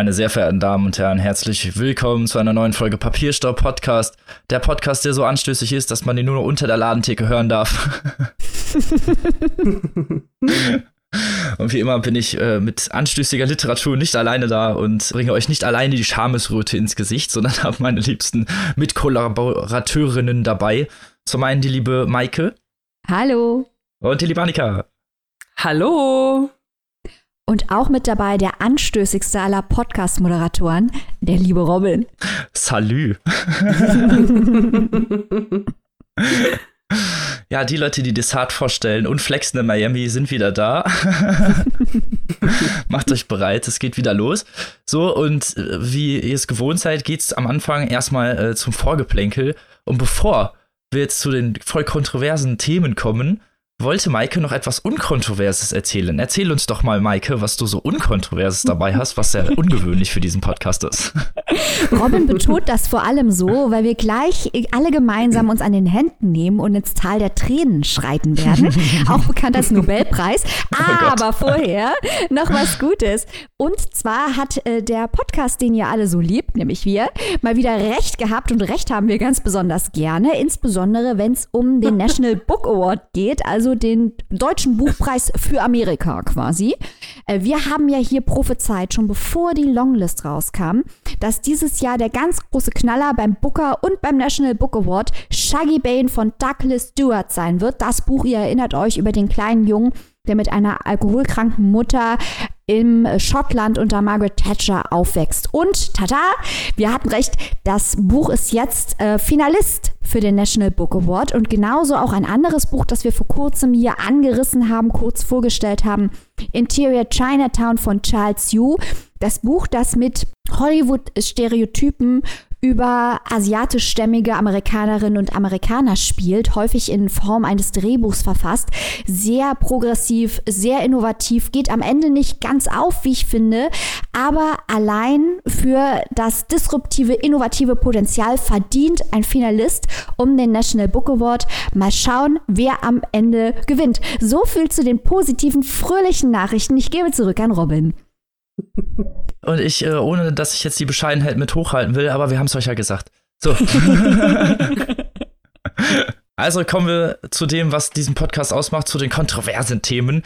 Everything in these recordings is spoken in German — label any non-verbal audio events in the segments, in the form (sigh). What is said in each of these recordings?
Meine sehr verehrten Damen und Herren, herzlich willkommen zu einer neuen Folge Papierstau Podcast. Der Podcast, der so anstößig ist, dass man ihn nur noch unter der Ladentheke hören darf. (laughs) und wie immer bin ich äh, mit anstößiger Literatur nicht alleine da und bringe euch nicht alleine die Schamesröte ins Gesicht, sondern (laughs) habe meine liebsten Mitkollaborateurinnen dabei. Zum einen die liebe Maike. Hallo. Und die liebe Annika. Hallo. Und auch mit dabei der anstößigste aller Podcast-Moderatoren, der liebe Robin. Salü. (laughs) ja, die Leute, die Desart vorstellen und flexen in Miami, sind wieder da. (laughs) Macht euch bereit, es geht wieder los. So, und äh, wie ihr es gewohnt seid, geht es am Anfang erstmal äh, zum Vorgeplänkel. Und bevor wir jetzt zu den voll kontroversen Themen kommen, wollte Maike noch etwas Unkontroverses erzählen. Erzähl uns doch mal, Maike, was du so Unkontroverses dabei hast, was sehr ungewöhnlich für diesen Podcast ist. Robin betont das vor allem so, weil wir gleich alle gemeinsam uns an den Händen nehmen und ins Tal der Tränen schreiten werden. (laughs) Auch bekannt als Nobelpreis. Oh Aber oh vorher noch was Gutes. Und zwar hat äh, der Podcast, den ihr alle so liebt, nämlich wir, mal wieder recht gehabt und recht haben wir ganz besonders gerne. Insbesondere, wenn es um den National Book Award geht, also also den deutschen Buchpreis für Amerika quasi. Äh, wir haben ja hier prophezeit, schon bevor die Longlist rauskam, dass dieses Jahr der ganz große Knaller beim Booker und beim National Book Award Shaggy Bane von Douglas Stewart sein wird. Das Buch, ihr erinnert euch, über den kleinen Jungen, der mit einer alkoholkranken Mutter im Schottland unter Margaret Thatcher aufwächst. Und tada, wir hatten recht, das Buch ist jetzt äh, Finalist für den National Book Award und genauso auch ein anderes Buch, das wir vor kurzem hier angerissen haben, kurz vorgestellt haben, Interior Chinatown von Charles Yu. Das Buch, das mit Hollywood-Stereotypen über asiatischstämmige Amerikanerinnen und Amerikaner spielt, häufig in Form eines Drehbuchs verfasst. Sehr progressiv, sehr innovativ, geht am Ende nicht ganz auf, wie ich finde, aber allein für das disruptive, innovative Potenzial verdient ein Finalist um den National Book Award. Mal schauen, wer am Ende gewinnt. So viel zu den positiven, fröhlichen Nachrichten. Ich gebe zurück an Robin. Und ich, äh, ohne dass ich jetzt die Bescheidenheit mit hochhalten will, aber wir haben es euch ja gesagt. So. (laughs) also kommen wir zu dem, was diesen Podcast ausmacht, zu den kontroversen Themen,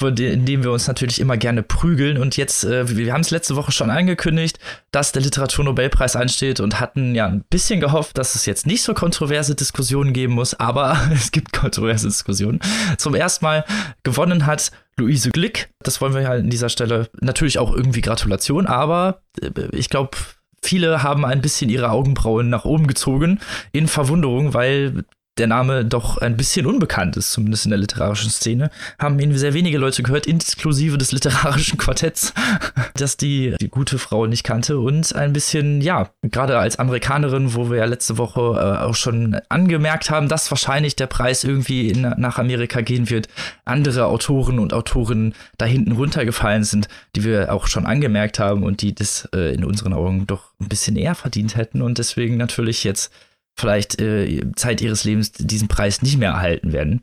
in denen wir uns natürlich immer gerne prügeln. Und jetzt, äh, wir haben es letzte Woche schon angekündigt, dass der Literaturnobelpreis ansteht und hatten ja ein bisschen gehofft, dass es jetzt nicht so kontroverse Diskussionen geben muss, aber (laughs) es gibt kontroverse Diskussionen. Zum ersten Mal gewonnen hat Luise Glick. Das wollen wir ja an dieser Stelle natürlich auch irgendwie Gratulation, aber äh, ich glaube, viele haben ein bisschen ihre Augenbrauen nach oben gezogen in Verwunderung, weil der Name doch ein bisschen unbekannt ist, zumindest in der literarischen Szene, haben ihn sehr wenige Leute gehört, inklusive des literarischen Quartetts, (laughs) dass die, die gute Frau nicht kannte und ein bisschen, ja, gerade als Amerikanerin, wo wir ja letzte Woche äh, auch schon angemerkt haben, dass wahrscheinlich der Preis irgendwie in, nach Amerika gehen wird, andere Autoren und Autorinnen da hinten runtergefallen sind, die wir auch schon angemerkt haben und die das äh, in unseren Augen doch ein bisschen eher verdient hätten und deswegen natürlich jetzt vielleicht äh, Zeit ihres Lebens diesen Preis nicht mehr erhalten werden.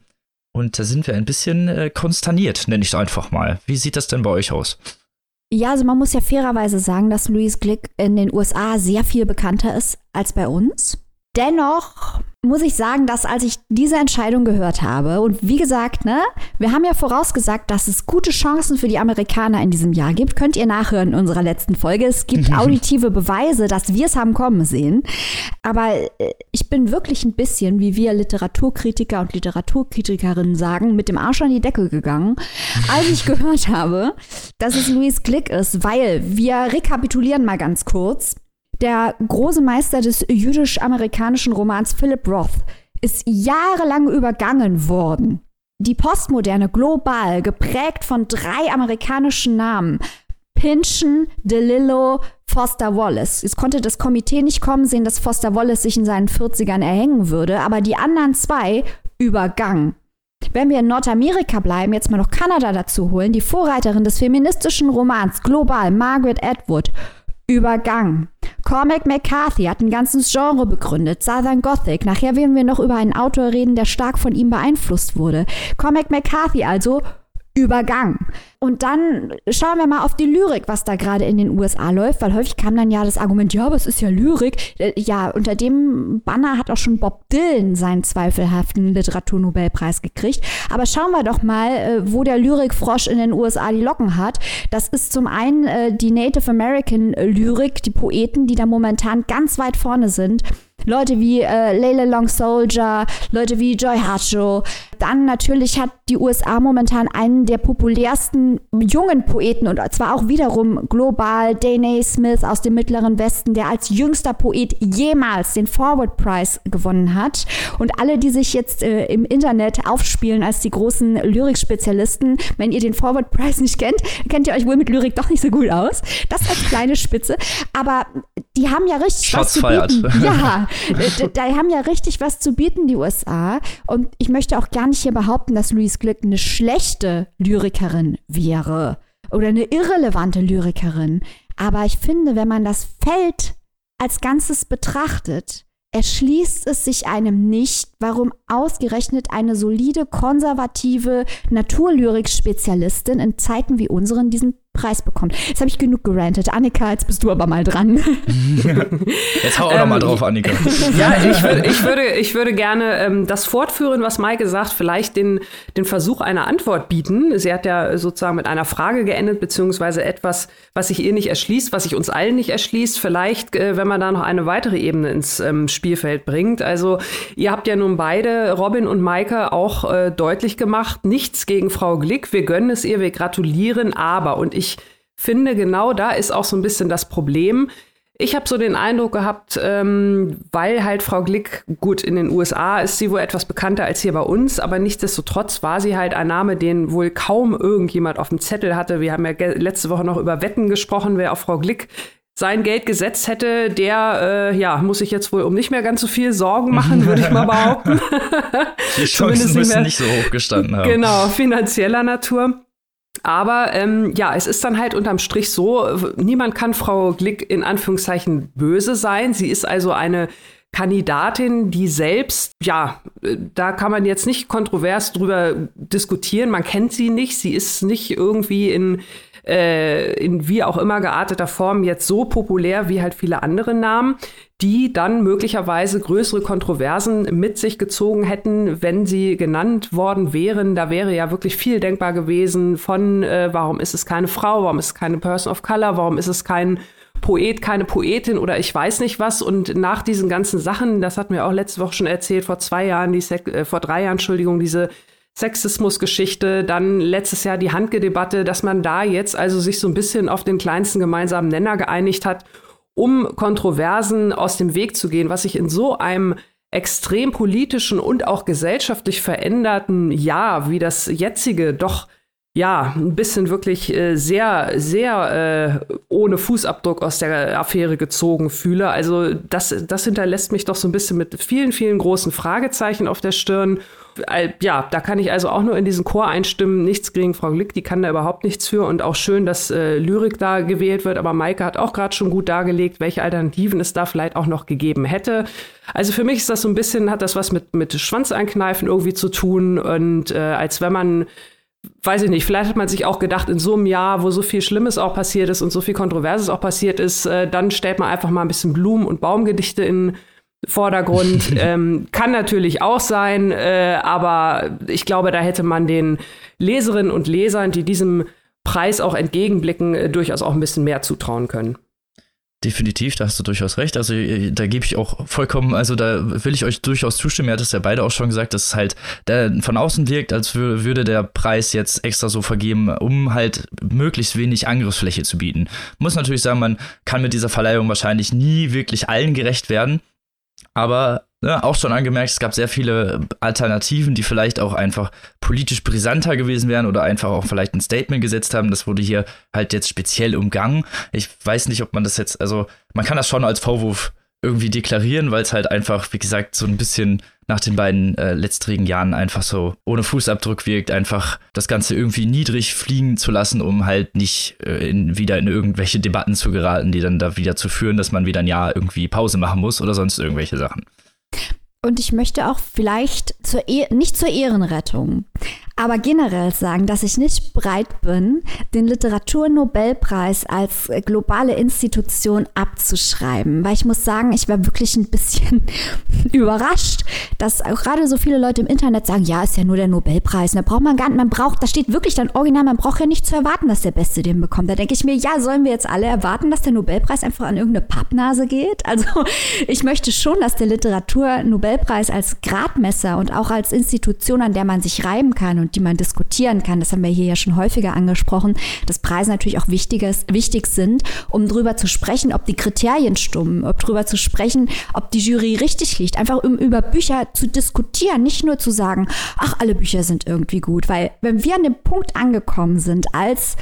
Und da sind wir ein bisschen äh, konsterniert, nenne ich es einfach mal. Wie sieht das denn bei euch aus? Ja, also man muss ja fairerweise sagen, dass Louise Glick in den USA sehr viel bekannter ist als bei uns. Dennoch muss ich sagen, dass als ich diese Entscheidung gehört habe, und wie gesagt, ne, wir haben ja vorausgesagt, dass es gute Chancen für die Amerikaner in diesem Jahr gibt. Könnt ihr nachhören in unserer letzten Folge. Es gibt (laughs) auditive Beweise, dass wir es haben kommen sehen. Aber äh, ich bin wirklich ein bisschen, wie wir Literaturkritiker und Literaturkritikerinnen sagen, mit dem Arsch an die Decke gegangen, als ich (laughs) gehört habe, dass es Louise Glick ist, weil wir rekapitulieren mal ganz kurz. Der große Meister des jüdisch-amerikanischen Romans Philip Roth ist jahrelang übergangen worden. Die Postmoderne global, geprägt von drei amerikanischen Namen, Pynchon, DeLillo, Foster Wallace. Es konnte das Komitee nicht kommen sehen, dass Foster Wallace sich in seinen 40ern erhängen würde, aber die anderen zwei übergangen. Wenn wir in Nordamerika bleiben, jetzt mal noch Kanada dazu holen, die Vorreiterin des feministischen Romans global, Margaret Atwood, übergangen. Cormac McCarthy hat ein ganzes Genre begründet, Southern Gothic. Nachher werden wir noch über einen Autor reden, der stark von ihm beeinflusst wurde. Cormac McCarthy also übergangen. Und dann schauen wir mal auf die Lyrik, was da gerade in den USA läuft, weil häufig kam dann ja das Argument, ja, aber es ist ja Lyrik. Äh, ja, unter dem Banner hat auch schon Bob Dylan seinen zweifelhaften Literaturnobelpreis gekriegt. Aber schauen wir doch mal, äh, wo der Lyrikfrosch in den USA die Locken hat. Das ist zum einen äh, die Native American Lyrik, die Poeten, die da momentan ganz weit vorne sind. Leute wie äh, Leila Long Soldier, Leute wie Joy Hartshaw. Dann natürlich hat die USA momentan einen der populärsten jungen Poeten und zwar auch wiederum global Dana Smith aus dem Mittleren Westen, der als jüngster Poet jemals den Forward Prize gewonnen hat. Und alle, die sich jetzt äh, im Internet aufspielen als die großen Lyrikspezialisten, wenn ihr den Forward Prize nicht kennt, kennt ihr euch wohl mit Lyrik doch nicht so gut aus. Das als kleine Spitze. Aber die haben ja richtig Shots was zu feiert. bieten. Ja, (laughs) da haben ja richtig was zu bieten, die USA. Und ich möchte auch gar nicht hier behaupten, dass Louise Glück eine schlechte Lyrikerin wäre oder eine irrelevante Lyrikerin. Aber ich finde, wenn man das Feld als Ganzes betrachtet, erschließt es sich einem nicht, warum ausgerechnet eine solide, konservative Naturlyrik-Spezialistin in Zeiten wie unseren diesen Preis bekommt. Jetzt habe ich genug gerantet. Annika, jetzt bist du aber mal dran. (laughs) Jetzt hau auch noch mal drauf, Annika. (laughs) Ja, ich, würd, ich, (laughs) würde, ich würde gerne ähm, das fortführen, was Maike sagt, vielleicht den, den Versuch einer Antwort bieten. Sie hat ja sozusagen mit einer Frage geendet, beziehungsweise etwas, was sich ihr nicht erschließt, was sich uns allen nicht erschließt. Vielleicht, äh, wenn man da noch eine weitere Ebene ins ähm, Spielfeld bringt. Also, ihr habt ja nun beide, Robin und Maike, auch äh, deutlich gemacht, nichts gegen Frau Glick. Wir gönnen es ihr, wir gratulieren, aber, und ich ich finde, genau da ist auch so ein bisschen das Problem. Ich habe so den Eindruck gehabt, ähm, weil halt Frau Glick, gut, in den USA ist sie wohl etwas bekannter als hier bei uns, aber nichtsdestotrotz war sie halt ein Name, den wohl kaum irgendjemand auf dem Zettel hatte. Wir haben ja letzte Woche noch über Wetten gesprochen, wer auf Frau Glick sein Geld gesetzt hätte, der äh, ja, muss sich jetzt wohl um nicht mehr ganz so viel Sorgen machen, würde ich mal (laughs) behaupten. Die (laughs) Chancen müssen nicht, so hoch gestanden haben. Genau, finanzieller Natur. Aber ähm, ja, es ist dann halt unterm Strich so, niemand kann Frau Glick in Anführungszeichen böse sein. Sie ist also eine Kandidatin, die selbst, ja, da kann man jetzt nicht kontrovers drüber diskutieren. Man kennt sie nicht. Sie ist nicht irgendwie in äh, in wie auch immer gearteter Form jetzt so populär wie halt viele andere Namen, die dann möglicherweise größere Kontroversen mit sich gezogen hätten, wenn sie genannt worden wären. Da wäre ja wirklich viel denkbar gewesen von, äh, warum ist es keine Frau, warum ist es keine Person of Color, warum ist es kein Poet, keine Poetin oder ich weiß nicht was. Und nach diesen ganzen Sachen, das hatten wir auch letzte Woche schon erzählt, vor zwei Jahren, die Sek äh, vor drei Jahren, Entschuldigung, diese Sexismusgeschichte, dann letztes Jahr die Handgedebatte, dass man da jetzt also sich so ein bisschen auf den kleinsten gemeinsamen Nenner geeinigt hat, um Kontroversen aus dem Weg zu gehen, was sich in so einem extrem politischen und auch gesellschaftlich veränderten Jahr wie das jetzige doch ja, ein bisschen wirklich äh, sehr, sehr äh, ohne Fußabdruck aus der Affäre gezogen fühle. Also das, das hinterlässt mich doch so ein bisschen mit vielen, vielen großen Fragezeichen auf der Stirn. Ja, da kann ich also auch nur in diesen Chor einstimmen. Nichts gegen Frau Glick, die kann da überhaupt nichts für. Und auch schön, dass äh, Lyrik da gewählt wird. Aber Maike hat auch gerade schon gut dargelegt, welche Alternativen es da vielleicht auch noch gegeben hätte. Also für mich ist das so ein bisschen, hat das was mit, mit Schwanzeinkneifen irgendwie zu tun. Und äh, als wenn man weiß ich nicht, vielleicht hat man sich auch gedacht, in so einem Jahr, wo so viel Schlimmes auch passiert ist und so viel Kontroverses auch passiert ist, äh, dann stellt man einfach mal ein bisschen Blumen- und Baumgedichte in Vordergrund. (laughs) ähm, kann natürlich auch sein, äh, aber ich glaube, da hätte man den Leserinnen und Lesern, die diesem Preis auch entgegenblicken, äh, durchaus auch ein bisschen mehr zutrauen können. Definitiv, da hast du durchaus recht. Also äh, da gebe ich auch vollkommen, also da will ich euch durchaus zustimmen. Ihr hattet es ja beide auch schon gesagt, dass es halt von außen wirkt, als würde der Preis jetzt extra so vergeben, um halt möglichst wenig Angriffsfläche zu bieten. Muss natürlich sagen, man kann mit dieser Verleihung wahrscheinlich nie wirklich allen gerecht werden. Aber ne, auch schon angemerkt, es gab sehr viele Alternativen, die vielleicht auch einfach politisch brisanter gewesen wären oder einfach auch vielleicht ein Statement gesetzt haben. Das wurde hier halt jetzt speziell umgangen. Ich weiß nicht, ob man das jetzt, also man kann das schon als Vorwurf irgendwie deklarieren, weil es halt einfach, wie gesagt, so ein bisschen nach den beiden äh, letztrigen Jahren einfach so ohne Fußabdruck wirkt, einfach das Ganze irgendwie niedrig fliegen zu lassen, um halt nicht äh, in, wieder in irgendwelche Debatten zu geraten, die dann da wieder zu führen, dass man wieder ein Jahr irgendwie Pause machen muss oder sonst irgendwelche Sachen. Und ich möchte auch vielleicht zur e nicht zur Ehrenrettung, aber generell sagen, dass ich nicht bereit bin, den Literaturnobelpreis als globale Institution abzuschreiben. Weil ich muss sagen, ich war wirklich ein bisschen (laughs) überrascht, dass auch gerade so viele Leute im Internet sagen, ja, ist ja nur der Nobelpreis. Da braucht man gar nicht, man braucht, da steht wirklich dann original, man braucht ja nicht zu erwarten, dass der Beste den bekommt. Da denke ich mir, ja, sollen wir jetzt alle erwarten, dass der Nobelpreis einfach an irgendeine Pappnase geht? Also (laughs) ich möchte schon, dass der Literaturnobelpreis als Gradmesser und auch als Institution, an der man sich reiben kann und die man diskutieren kann, das haben wir hier ja schon häufiger angesprochen, dass Preise natürlich auch wichtiges, wichtig sind, um darüber zu sprechen, ob die Kriterien stimmen, ob darüber zu sprechen, ob die Jury richtig liegt, einfach um über Bücher zu diskutieren, nicht nur zu sagen, ach, alle Bücher sind irgendwie gut, weil wenn wir an dem Punkt angekommen sind als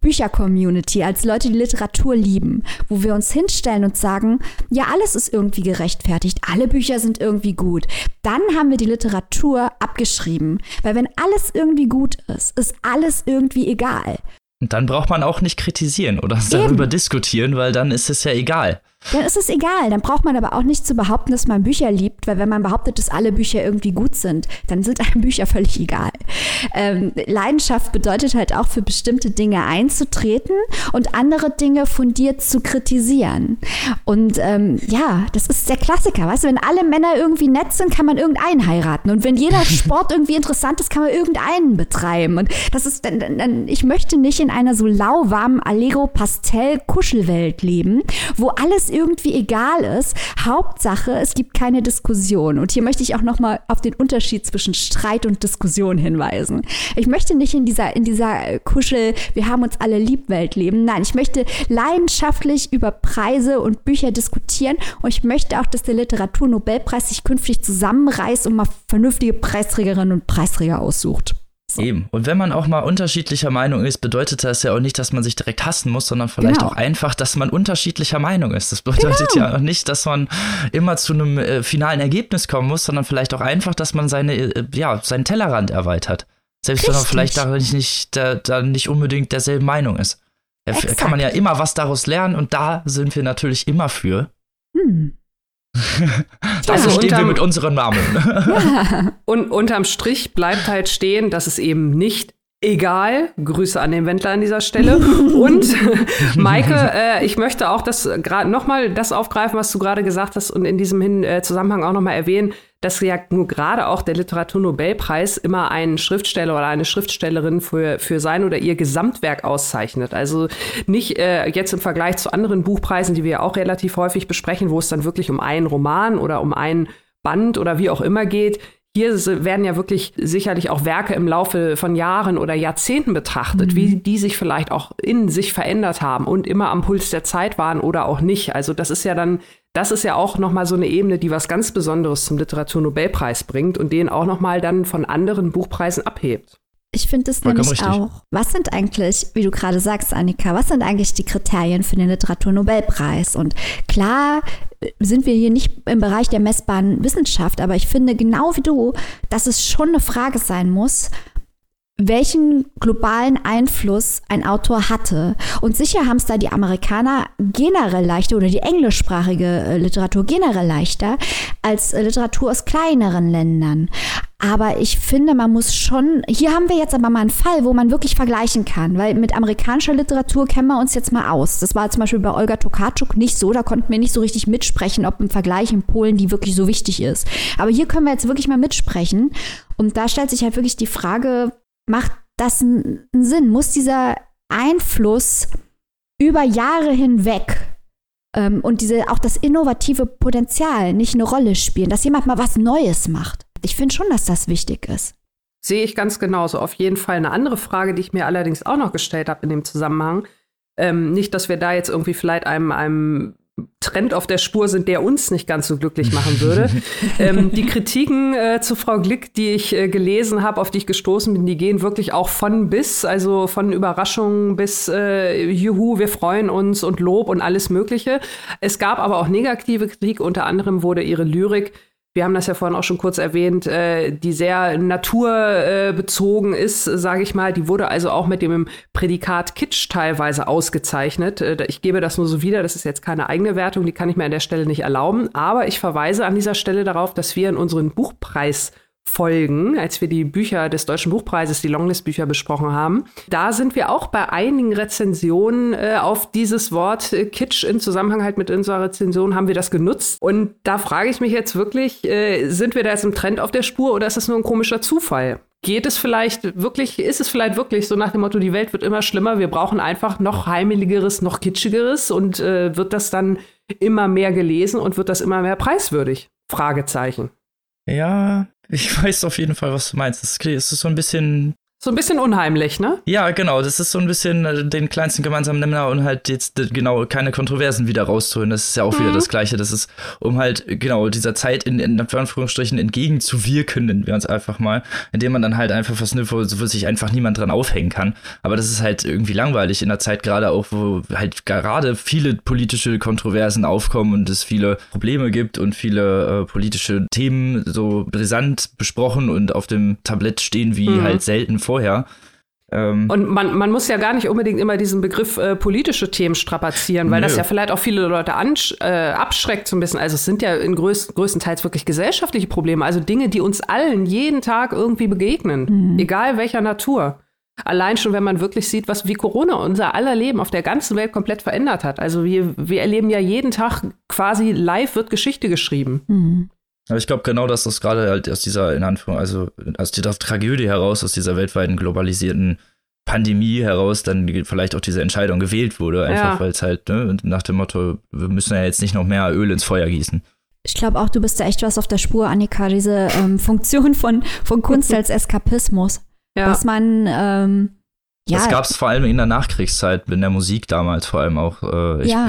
Bücher-Community, als Leute, die Literatur lieben, wo wir uns hinstellen und sagen, ja, alles ist irgendwie gerechtfertigt, alle Bücher sind irgendwie gut. Dann haben wir die Literatur abgeschrieben. Weil wenn alles irgendwie gut ist, ist alles irgendwie egal. Und dann braucht man auch nicht kritisieren oder Eben. darüber diskutieren, weil dann ist es ja egal. Dann ist es egal. Dann braucht man aber auch nicht zu behaupten, dass man Bücher liebt, weil wenn man behauptet, dass alle Bücher irgendwie gut sind, dann sind einem (laughs) Bücher völlig egal. Ähm, Leidenschaft bedeutet halt auch für bestimmte Dinge einzutreten und andere Dinge fundiert zu kritisieren. Und ähm, ja, das ist der Klassiker. Weißt du, wenn alle Männer irgendwie nett sind, kann man irgendeinen heiraten. Und wenn jeder (laughs) Sport irgendwie interessant ist, kann man irgendeinen betreiben. Und das ist, dann, dann, ich möchte nicht in einer so lauwarmen Allegro-Pastell-Kuschelwelt leben, wo alles irgendwie egal ist. Hauptsache, es gibt keine Diskussion. Und hier möchte ich auch noch mal auf den Unterschied zwischen Streit und Diskussion hinweisen. Ich möchte nicht in dieser, in dieser Kuschel, wir haben uns alle lieb Welt leben. Nein, ich möchte leidenschaftlich über Preise und Bücher diskutieren. Und ich möchte auch, dass der Literaturnobelpreis sich künftig zusammenreißt und mal vernünftige Preisträgerinnen und Preisträger aussucht. So. Eben. Und wenn man auch mal unterschiedlicher Meinung ist, bedeutet das ja auch nicht, dass man sich direkt hassen muss, sondern vielleicht genau. auch einfach, dass man unterschiedlicher Meinung ist. Das bedeutet genau. ja auch nicht, dass man immer zu einem äh, finalen Ergebnis kommen muss, sondern vielleicht auch einfach, dass man seine, äh, ja, seinen Tellerrand erweitert. Selbst Richtig. wenn man vielleicht da nicht, da, da nicht unbedingt derselben Meinung ist. Da kann man ja immer was daraus lernen und da sind wir natürlich immer für. Hm. Dafür stehen wir mit unseren Namen. Ja. (laughs) Und unterm Strich bleibt halt stehen, dass es eben nicht egal. Grüße an den Wendler an dieser Stelle. (laughs) und (laughs) Maike, äh, ich möchte auch das gerade nochmal das aufgreifen, was du gerade gesagt hast und in diesem Hin äh, Zusammenhang auch nochmal erwähnen, dass ja nur gerade auch der Literaturnobelpreis immer einen Schriftsteller oder eine Schriftstellerin für, für sein oder ihr Gesamtwerk auszeichnet. Also nicht äh, jetzt im Vergleich zu anderen Buchpreisen, die wir auch relativ häufig besprechen, wo es dann wirklich um einen Roman oder um einen Band oder wie auch immer geht, hier werden ja wirklich sicherlich auch Werke im Laufe von Jahren oder Jahrzehnten betrachtet, mhm. wie die sich vielleicht auch in sich verändert haben und immer am Puls der Zeit waren oder auch nicht. Also das ist ja dann, das ist ja auch noch mal so eine Ebene, die was ganz Besonderes zum Literaturnobelpreis bringt und den auch noch mal dann von anderen Buchpreisen abhebt. Ich finde es nämlich richtig. auch. Was sind eigentlich, wie du gerade sagst, Annika, was sind eigentlich die Kriterien für den Literaturnobelpreis? Und klar sind wir hier nicht im Bereich der messbaren Wissenschaft, aber ich finde genau wie du, dass es schon eine Frage sein muss, welchen globalen Einfluss ein Autor hatte. Und sicher haben es da die Amerikaner generell leichter oder die englischsprachige äh, Literatur generell leichter als äh, Literatur aus kleineren Ländern. Aber ich finde, man muss schon, hier haben wir jetzt aber mal einen Fall, wo man wirklich vergleichen kann, weil mit amerikanischer Literatur kennen wir uns jetzt mal aus. Das war zum Beispiel bei Olga Tokarczuk nicht so, da konnten wir nicht so richtig mitsprechen, ob im Vergleich in Polen die wirklich so wichtig ist. Aber hier können wir jetzt wirklich mal mitsprechen. Und da stellt sich halt wirklich die Frage, macht das einen Sinn? Muss dieser Einfluss über Jahre hinweg ähm, und diese, auch das innovative Potenzial nicht eine Rolle spielen, dass jemand mal was Neues macht? Ich finde schon, dass das wichtig ist. Sehe ich ganz genauso. Auf jeden Fall eine andere Frage, die ich mir allerdings auch noch gestellt habe in dem Zusammenhang. Ähm, nicht, dass wir da jetzt irgendwie vielleicht einem, einem Trend auf der Spur sind, der uns nicht ganz so glücklich machen würde. (laughs) ähm, die Kritiken äh, zu Frau Glick, die ich äh, gelesen habe, auf die ich gestoßen bin, die gehen wirklich auch von bis, also von Überraschungen bis äh, Juhu, wir freuen uns und Lob und alles Mögliche. Es gab aber auch negative Kritik, unter anderem wurde ihre Lyrik wir haben das ja vorhin auch schon kurz erwähnt, äh, die sehr naturbezogen äh, ist, sage ich mal. Die wurde also auch mit dem Prädikat Kitsch teilweise ausgezeichnet. Äh, ich gebe das nur so wieder, das ist jetzt keine eigene Wertung, die kann ich mir an der Stelle nicht erlauben. Aber ich verweise an dieser Stelle darauf, dass wir in unseren Buchpreis Folgen, als wir die Bücher des Deutschen Buchpreises, die Longlist-Bücher besprochen haben. Da sind wir auch bei einigen Rezensionen äh, auf dieses Wort äh, Kitsch in Zusammenhang halt mit unserer Rezension haben wir das genutzt. Und da frage ich mich jetzt wirklich, äh, sind wir da jetzt im Trend auf der Spur oder ist das nur ein komischer Zufall? Geht es vielleicht wirklich, ist es vielleicht wirklich so nach dem Motto, die Welt wird immer schlimmer, wir brauchen einfach noch heimeligeres, noch kitschigeres und äh, wird das dann immer mehr gelesen und wird das immer mehr preiswürdig? Fragezeichen. Ja, ich (laughs) weiß auf jeden Fall, was du meinst. Es ist so ein bisschen so ein bisschen unheimlich, ne? Ja, genau. Das ist so ein bisschen äh, den kleinsten gemeinsamen Nenner und halt jetzt äh, genau keine Kontroversen wieder rauszuholen. Das ist ja auch mhm. wieder das Gleiche. Das ist, um halt genau dieser Zeit in, in Anführungsstrichen entgegenzuwirken, nennen wir uns einfach mal, indem man dann halt einfach was, wo, wo sich einfach niemand dran aufhängen kann. Aber das ist halt irgendwie langweilig in der Zeit gerade auch, wo halt gerade viele politische Kontroversen aufkommen und es viele Probleme gibt und viele äh, politische Themen so brisant besprochen und auf dem Tablett stehen wie mhm. halt selten vorher. Ähm, und man, man muss ja gar nicht unbedingt immer diesen Begriff äh, politische Themen strapazieren, weil nö. das ja vielleicht auch viele Leute äh, abschreckt so ein bisschen. Also es sind ja in größ größtenteils wirklich gesellschaftliche Probleme, also Dinge, die uns allen jeden Tag irgendwie begegnen, mhm. egal welcher Natur. Allein schon, wenn man wirklich sieht, was wie Corona unser aller Leben auf der ganzen Welt komplett verändert hat. Also wir, wir erleben ja jeden Tag quasi live wird Geschichte geschrieben. Mhm. Aber ich glaube genau, dass das gerade halt aus dieser, in Anführung, also aus dieser Tragödie heraus, aus dieser weltweiten globalisierten Pandemie heraus dann vielleicht auch diese Entscheidung gewählt wurde, einfach ja. weil es halt ne, nach dem Motto, wir müssen ja jetzt nicht noch mehr Öl ins Feuer gießen. Ich glaube auch, du bist da echt was auf der Spur, Annika, diese ähm, (laughs) Funktion von, von Kunst als Eskapismus. Ja. Dass man ähm, ja. Das gab es vor allem in der Nachkriegszeit, in der Musik damals vor allem auch. Äh, ich ja.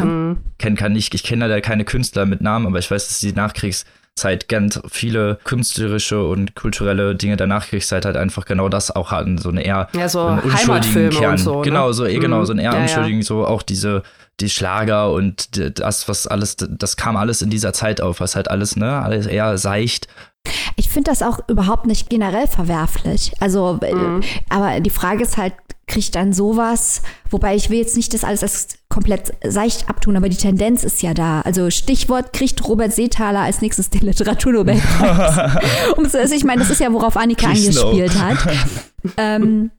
kenne kann nicht, ich kenne da keine Künstler mit Namen, aber ich weiß, dass die Nachkriegs Zeit ganz viele künstlerische und kulturelle Dinge der Nachkriegszeit halt einfach genau das auch hatten, so eine eher ja, so unschuldigen Kern. So, ne? Genau, so, mhm. genau, so ein eher ja, unschuldigen, ja. so auch diese die Schlager und das, was alles, das kam alles in dieser Zeit auf, was halt alles, ne, alles eher seicht. Ich finde das auch überhaupt nicht generell verwerflich. Also, äh, mhm. aber die Frage ist halt, kriegt dann sowas, wobei ich will jetzt nicht das alles als komplett seicht abtun, aber die Tendenz ist ja da. Also Stichwort kriegt Robert Seethaler als nächstes den Literaturnobelpreis. (laughs) also ich meine, das ist ja, worauf Annika angespielt hat. (laughs) ähm,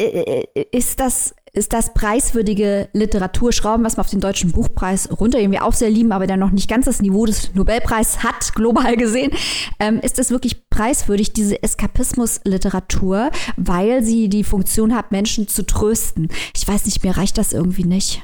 äh, äh, ist das ist das preiswürdige Literaturschrauben, was wir auf den Deutschen Buchpreis runter irgendwie auch sehr lieben, aber der noch nicht ganz das Niveau des Nobelpreis hat, (laughs) global gesehen, ähm, ist es wirklich preiswürdig, diese Eskapismus-Literatur, weil sie die Funktion hat, Menschen zu trösten. Ich weiß nicht, mir reicht das irgendwie nicht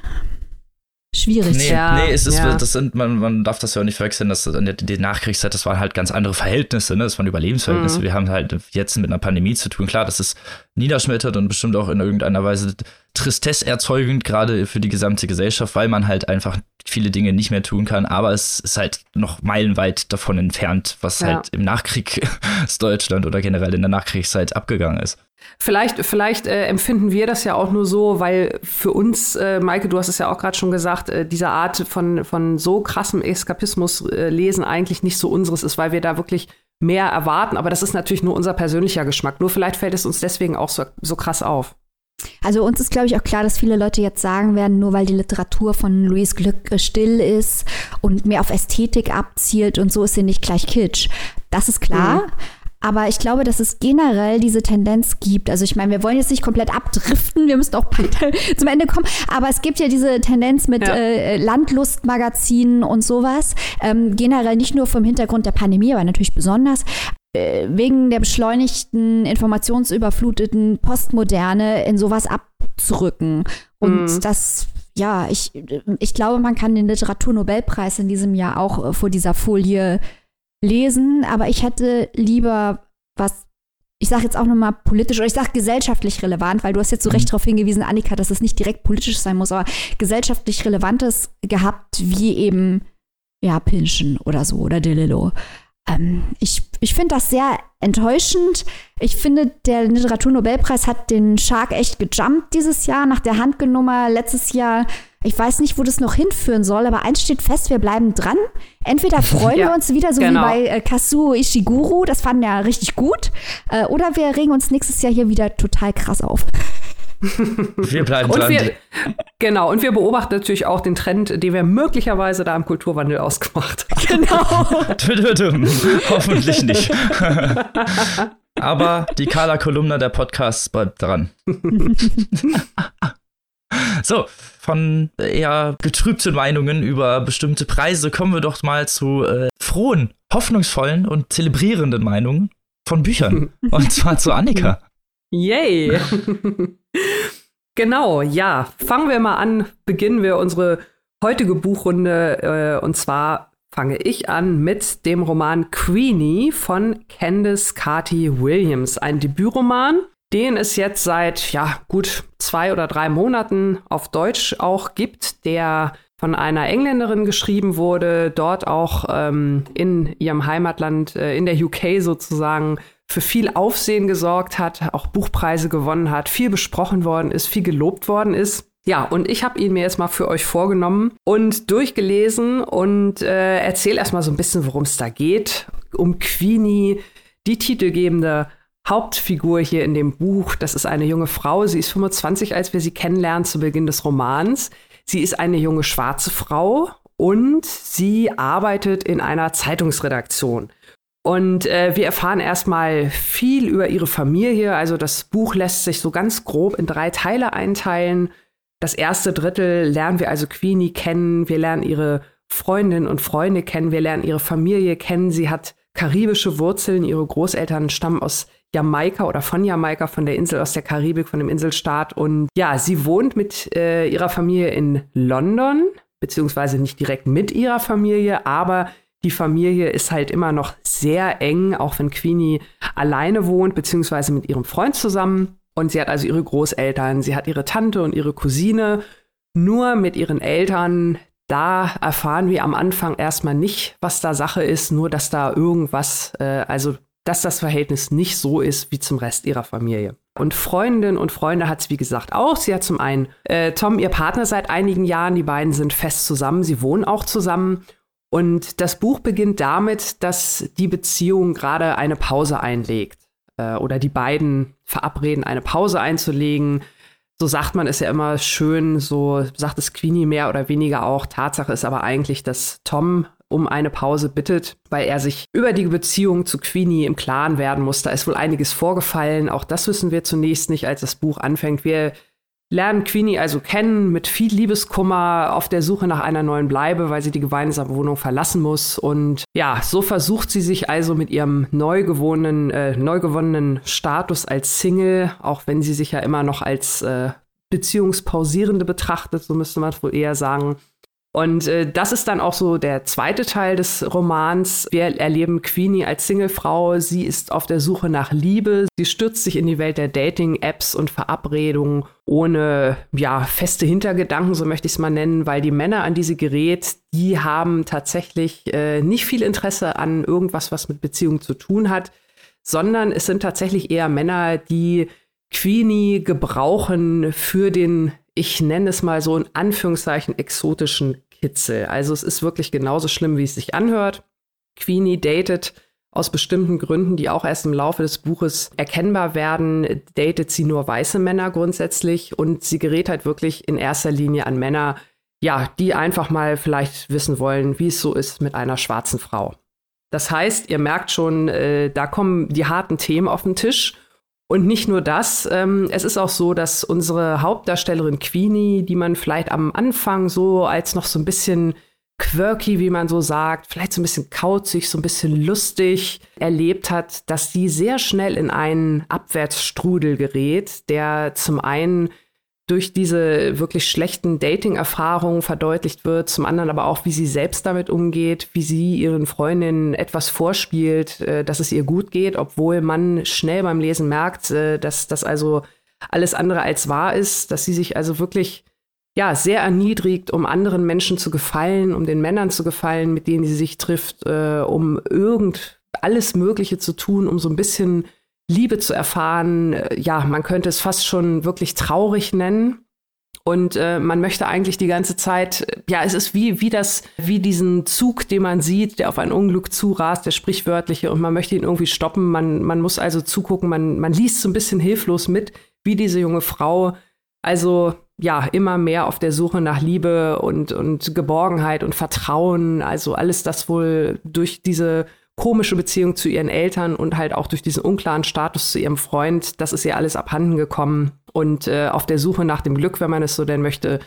schwierig. Nee, ja, nee es ist, ja. das sind, man, man darf das ja auch nicht verwechseln, dass in der, Nachkriegszeit, das waren halt ganz andere Verhältnisse, ne? Das waren Überlebensverhältnisse. Mhm. Wir haben halt jetzt mit einer Pandemie zu tun. Klar, das ist niederschmettert und bestimmt auch in irgendeiner Weise Tristesse erzeugend, gerade für die gesamte Gesellschaft, weil man halt einfach viele Dinge nicht mehr tun kann, aber es ist halt noch meilenweit davon entfernt, was ja. halt im Nachkriegsdeutschland (laughs) oder generell in der Nachkriegszeit abgegangen ist. Vielleicht, vielleicht äh, empfinden wir das ja auch nur so, weil für uns, äh, Maike, du hast es ja auch gerade schon gesagt, äh, diese Art von, von so krassem Eskapismus äh, lesen eigentlich nicht so unseres ist, weil wir da wirklich mehr erwarten. Aber das ist natürlich nur unser persönlicher Geschmack. Nur vielleicht fällt es uns deswegen auch so, so krass auf. Also uns ist, glaube ich, auch klar, dass viele Leute jetzt sagen werden, nur weil die Literatur von Louise Glück äh, still ist und mehr auf Ästhetik abzielt und so ist sie nicht gleich Kitsch. Das ist klar. Mhm. Aber ich glaube, dass es generell diese Tendenz gibt. Also ich meine, wir wollen jetzt nicht komplett abdriften, wir müssen auch (laughs) zum Ende kommen. Aber es gibt ja diese Tendenz mit ja. äh, Landlustmagazinen und sowas. Ähm, generell nicht nur vom Hintergrund der Pandemie, aber natürlich besonders äh, wegen der beschleunigten, informationsüberfluteten Postmoderne in sowas abzurücken. Und mhm. das ja, ich, ich glaube, man kann den Literaturnobelpreis in diesem Jahr auch äh, vor dieser Folie lesen, aber ich hätte lieber was, ich sage jetzt auch nochmal politisch oder ich sage gesellschaftlich relevant, weil du hast jetzt so recht mhm. darauf hingewiesen, Annika, dass es nicht direkt politisch sein muss, aber gesellschaftlich Relevantes gehabt, wie eben, ja, Pinschen oder so oder Delillo. Ähm, ich ich finde das sehr enttäuschend. Ich finde, der Literaturnobelpreis hat den Shark echt gejumpt dieses Jahr nach der Handgenummer letztes Jahr. Ich weiß nicht, wo das noch hinführen soll, aber eins steht fest, wir bleiben dran. Entweder (laughs) freuen ja, wir uns wieder, so genau. wie bei äh, Kazuo Ishiguro, das fanden wir ja richtig gut, äh, oder wir regen uns nächstes Jahr hier wieder total krass auf. (laughs) Wir bleiben und dran. Wir, genau, und wir beobachten natürlich auch den Trend, den wir möglicherweise da im Kulturwandel ausgemacht haben. (laughs) Genau. Hoffentlich nicht. Aber die Carla Kolumna der Podcasts bleibt dran. so, von eher getrübten Meinungen über bestimmte Preise kommen wir doch mal zu äh, frohen, hoffnungsvollen und zelebrierenden Meinungen von Büchern. (laughs) und zwar zu Annika. Yay! (laughs) genau, ja. Fangen wir mal an, beginnen wir unsere heutige Buchrunde. Äh, und zwar fange ich an mit dem Roman Queenie von Candice Carty Williams. Ein Debütroman, den es jetzt seit ja, gut zwei oder drei Monaten auf Deutsch auch gibt, der von einer Engländerin geschrieben wurde, dort auch ähm, in ihrem Heimatland, äh, in der UK sozusagen, für viel Aufsehen gesorgt hat, auch Buchpreise gewonnen hat, viel besprochen worden ist, viel gelobt worden ist. Ja, und ich habe ihn mir jetzt mal für euch vorgenommen und durchgelesen und äh, erzähle erstmal so ein bisschen, worum es da geht. Um Queenie, die titelgebende Hauptfigur hier in dem Buch. Das ist eine junge Frau. Sie ist 25, als wir sie kennenlernen zu Beginn des Romans. Sie ist eine junge schwarze Frau und sie arbeitet in einer Zeitungsredaktion. Und äh, wir erfahren erstmal viel über ihre Familie. Also das Buch lässt sich so ganz grob in drei Teile einteilen. Das erste Drittel lernen wir also Queenie kennen. Wir lernen ihre Freundinnen und Freunde kennen. Wir lernen ihre Familie kennen. Sie hat karibische Wurzeln. Ihre Großeltern stammen aus Jamaika oder von Jamaika, von der Insel aus der Karibik, von dem Inselstaat. Und ja, sie wohnt mit äh, ihrer Familie in London, beziehungsweise nicht direkt mit ihrer Familie, aber die Familie ist halt immer noch sehr eng, auch wenn Queenie alleine wohnt, beziehungsweise mit ihrem Freund zusammen. Und sie hat also ihre Großeltern, sie hat ihre Tante und ihre Cousine. Nur mit ihren Eltern, da erfahren wir am Anfang erstmal nicht, was da Sache ist, nur dass da irgendwas, äh, also dass das Verhältnis nicht so ist wie zum Rest ihrer Familie. Und Freundinnen und Freunde hat sie, wie gesagt, auch. Sie hat zum einen äh, Tom, ihr Partner seit einigen Jahren. Die beiden sind fest zusammen. Sie wohnen auch zusammen. Und das Buch beginnt damit, dass die Beziehung gerade eine Pause einlegt. Äh, oder die beiden verabreden, eine Pause einzulegen. So sagt man es ja immer schön, so sagt es Queenie mehr oder weniger auch. Tatsache ist aber eigentlich, dass Tom um eine Pause bittet, weil er sich über die Beziehung zu Queenie im Klaren werden muss. Da ist wohl einiges vorgefallen. Auch das wissen wir zunächst nicht, als das Buch anfängt. Wir lernen Queenie also kennen mit viel Liebeskummer auf der Suche nach einer neuen Bleibe, weil sie die gemeinsame Wohnung verlassen muss. Und ja, so versucht sie sich also mit ihrem neu gewonnenen, äh, neu gewonnenen Status als Single, auch wenn sie sich ja immer noch als äh, Beziehungspausierende betrachtet, so müsste man wohl eher sagen, und äh, das ist dann auch so der zweite Teil des Romans. Wir erleben Queenie als Singlefrau. Sie ist auf der Suche nach Liebe. Sie stürzt sich in die Welt der Dating-Apps und Verabredungen ohne ja, feste Hintergedanken, so möchte ich es mal nennen, weil die Männer, an die sie gerät, die haben tatsächlich äh, nicht viel Interesse an irgendwas, was mit Beziehungen zu tun hat, sondern es sind tatsächlich eher Männer, die Queenie gebrauchen für den ich nenne es mal so in Anführungszeichen exotischen Kitzel. Also es ist wirklich genauso schlimm, wie es sich anhört. Queenie datet aus bestimmten Gründen, die auch erst im Laufe des Buches erkennbar werden, datet sie nur weiße Männer grundsätzlich und sie gerät halt wirklich in erster Linie an Männer, ja, die einfach mal vielleicht wissen wollen, wie es so ist mit einer schwarzen Frau. Das heißt, ihr merkt schon, äh, da kommen die harten Themen auf den Tisch und nicht nur das, ähm, es ist auch so, dass unsere Hauptdarstellerin Queenie, die man vielleicht am Anfang so als noch so ein bisschen quirky, wie man so sagt, vielleicht so ein bisschen kauzig, so ein bisschen lustig erlebt hat, dass sie sehr schnell in einen Abwärtsstrudel gerät, der zum einen durch diese wirklich schlechten Dating-Erfahrungen verdeutlicht wird, zum anderen aber auch, wie sie selbst damit umgeht, wie sie ihren Freundinnen etwas vorspielt, äh, dass es ihr gut geht, obwohl man schnell beim Lesen merkt, äh, dass das also alles andere als wahr ist, dass sie sich also wirklich ja sehr erniedrigt, um anderen Menschen zu gefallen, um den Männern zu gefallen, mit denen sie sich trifft, äh, um irgend alles Mögliche zu tun, um so ein bisschen Liebe zu erfahren. Äh, ja, man könnte es fast schon wirklich traurig nennen. Und äh, man möchte eigentlich die ganze Zeit, äh, ja, es ist wie, wie das, wie diesen Zug, den man sieht, der auf ein Unglück zurast, der sprichwörtliche, und man möchte ihn irgendwie stoppen. Man, man muss also zugucken, man, man liest so ein bisschen hilflos mit, wie diese junge Frau also ja, immer mehr auf der Suche nach Liebe und, und Geborgenheit und Vertrauen. Also alles das wohl durch diese komische Beziehung zu ihren Eltern und halt auch durch diesen unklaren Status zu ihrem Freund, das ist ihr alles abhanden gekommen. Und äh, auf der Suche nach dem Glück, wenn man es so denn möchte,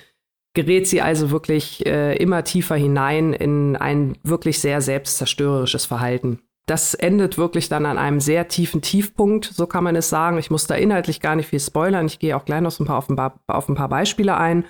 gerät sie also wirklich äh, immer tiefer hinein in ein wirklich sehr selbstzerstörerisches Verhalten. Das endet wirklich dann an einem sehr tiefen Tiefpunkt, so kann man es sagen. Ich muss da inhaltlich gar nicht viel spoilern. Ich gehe auch gleich noch so ein paar auf, ein paar auf ein paar Beispiele ein.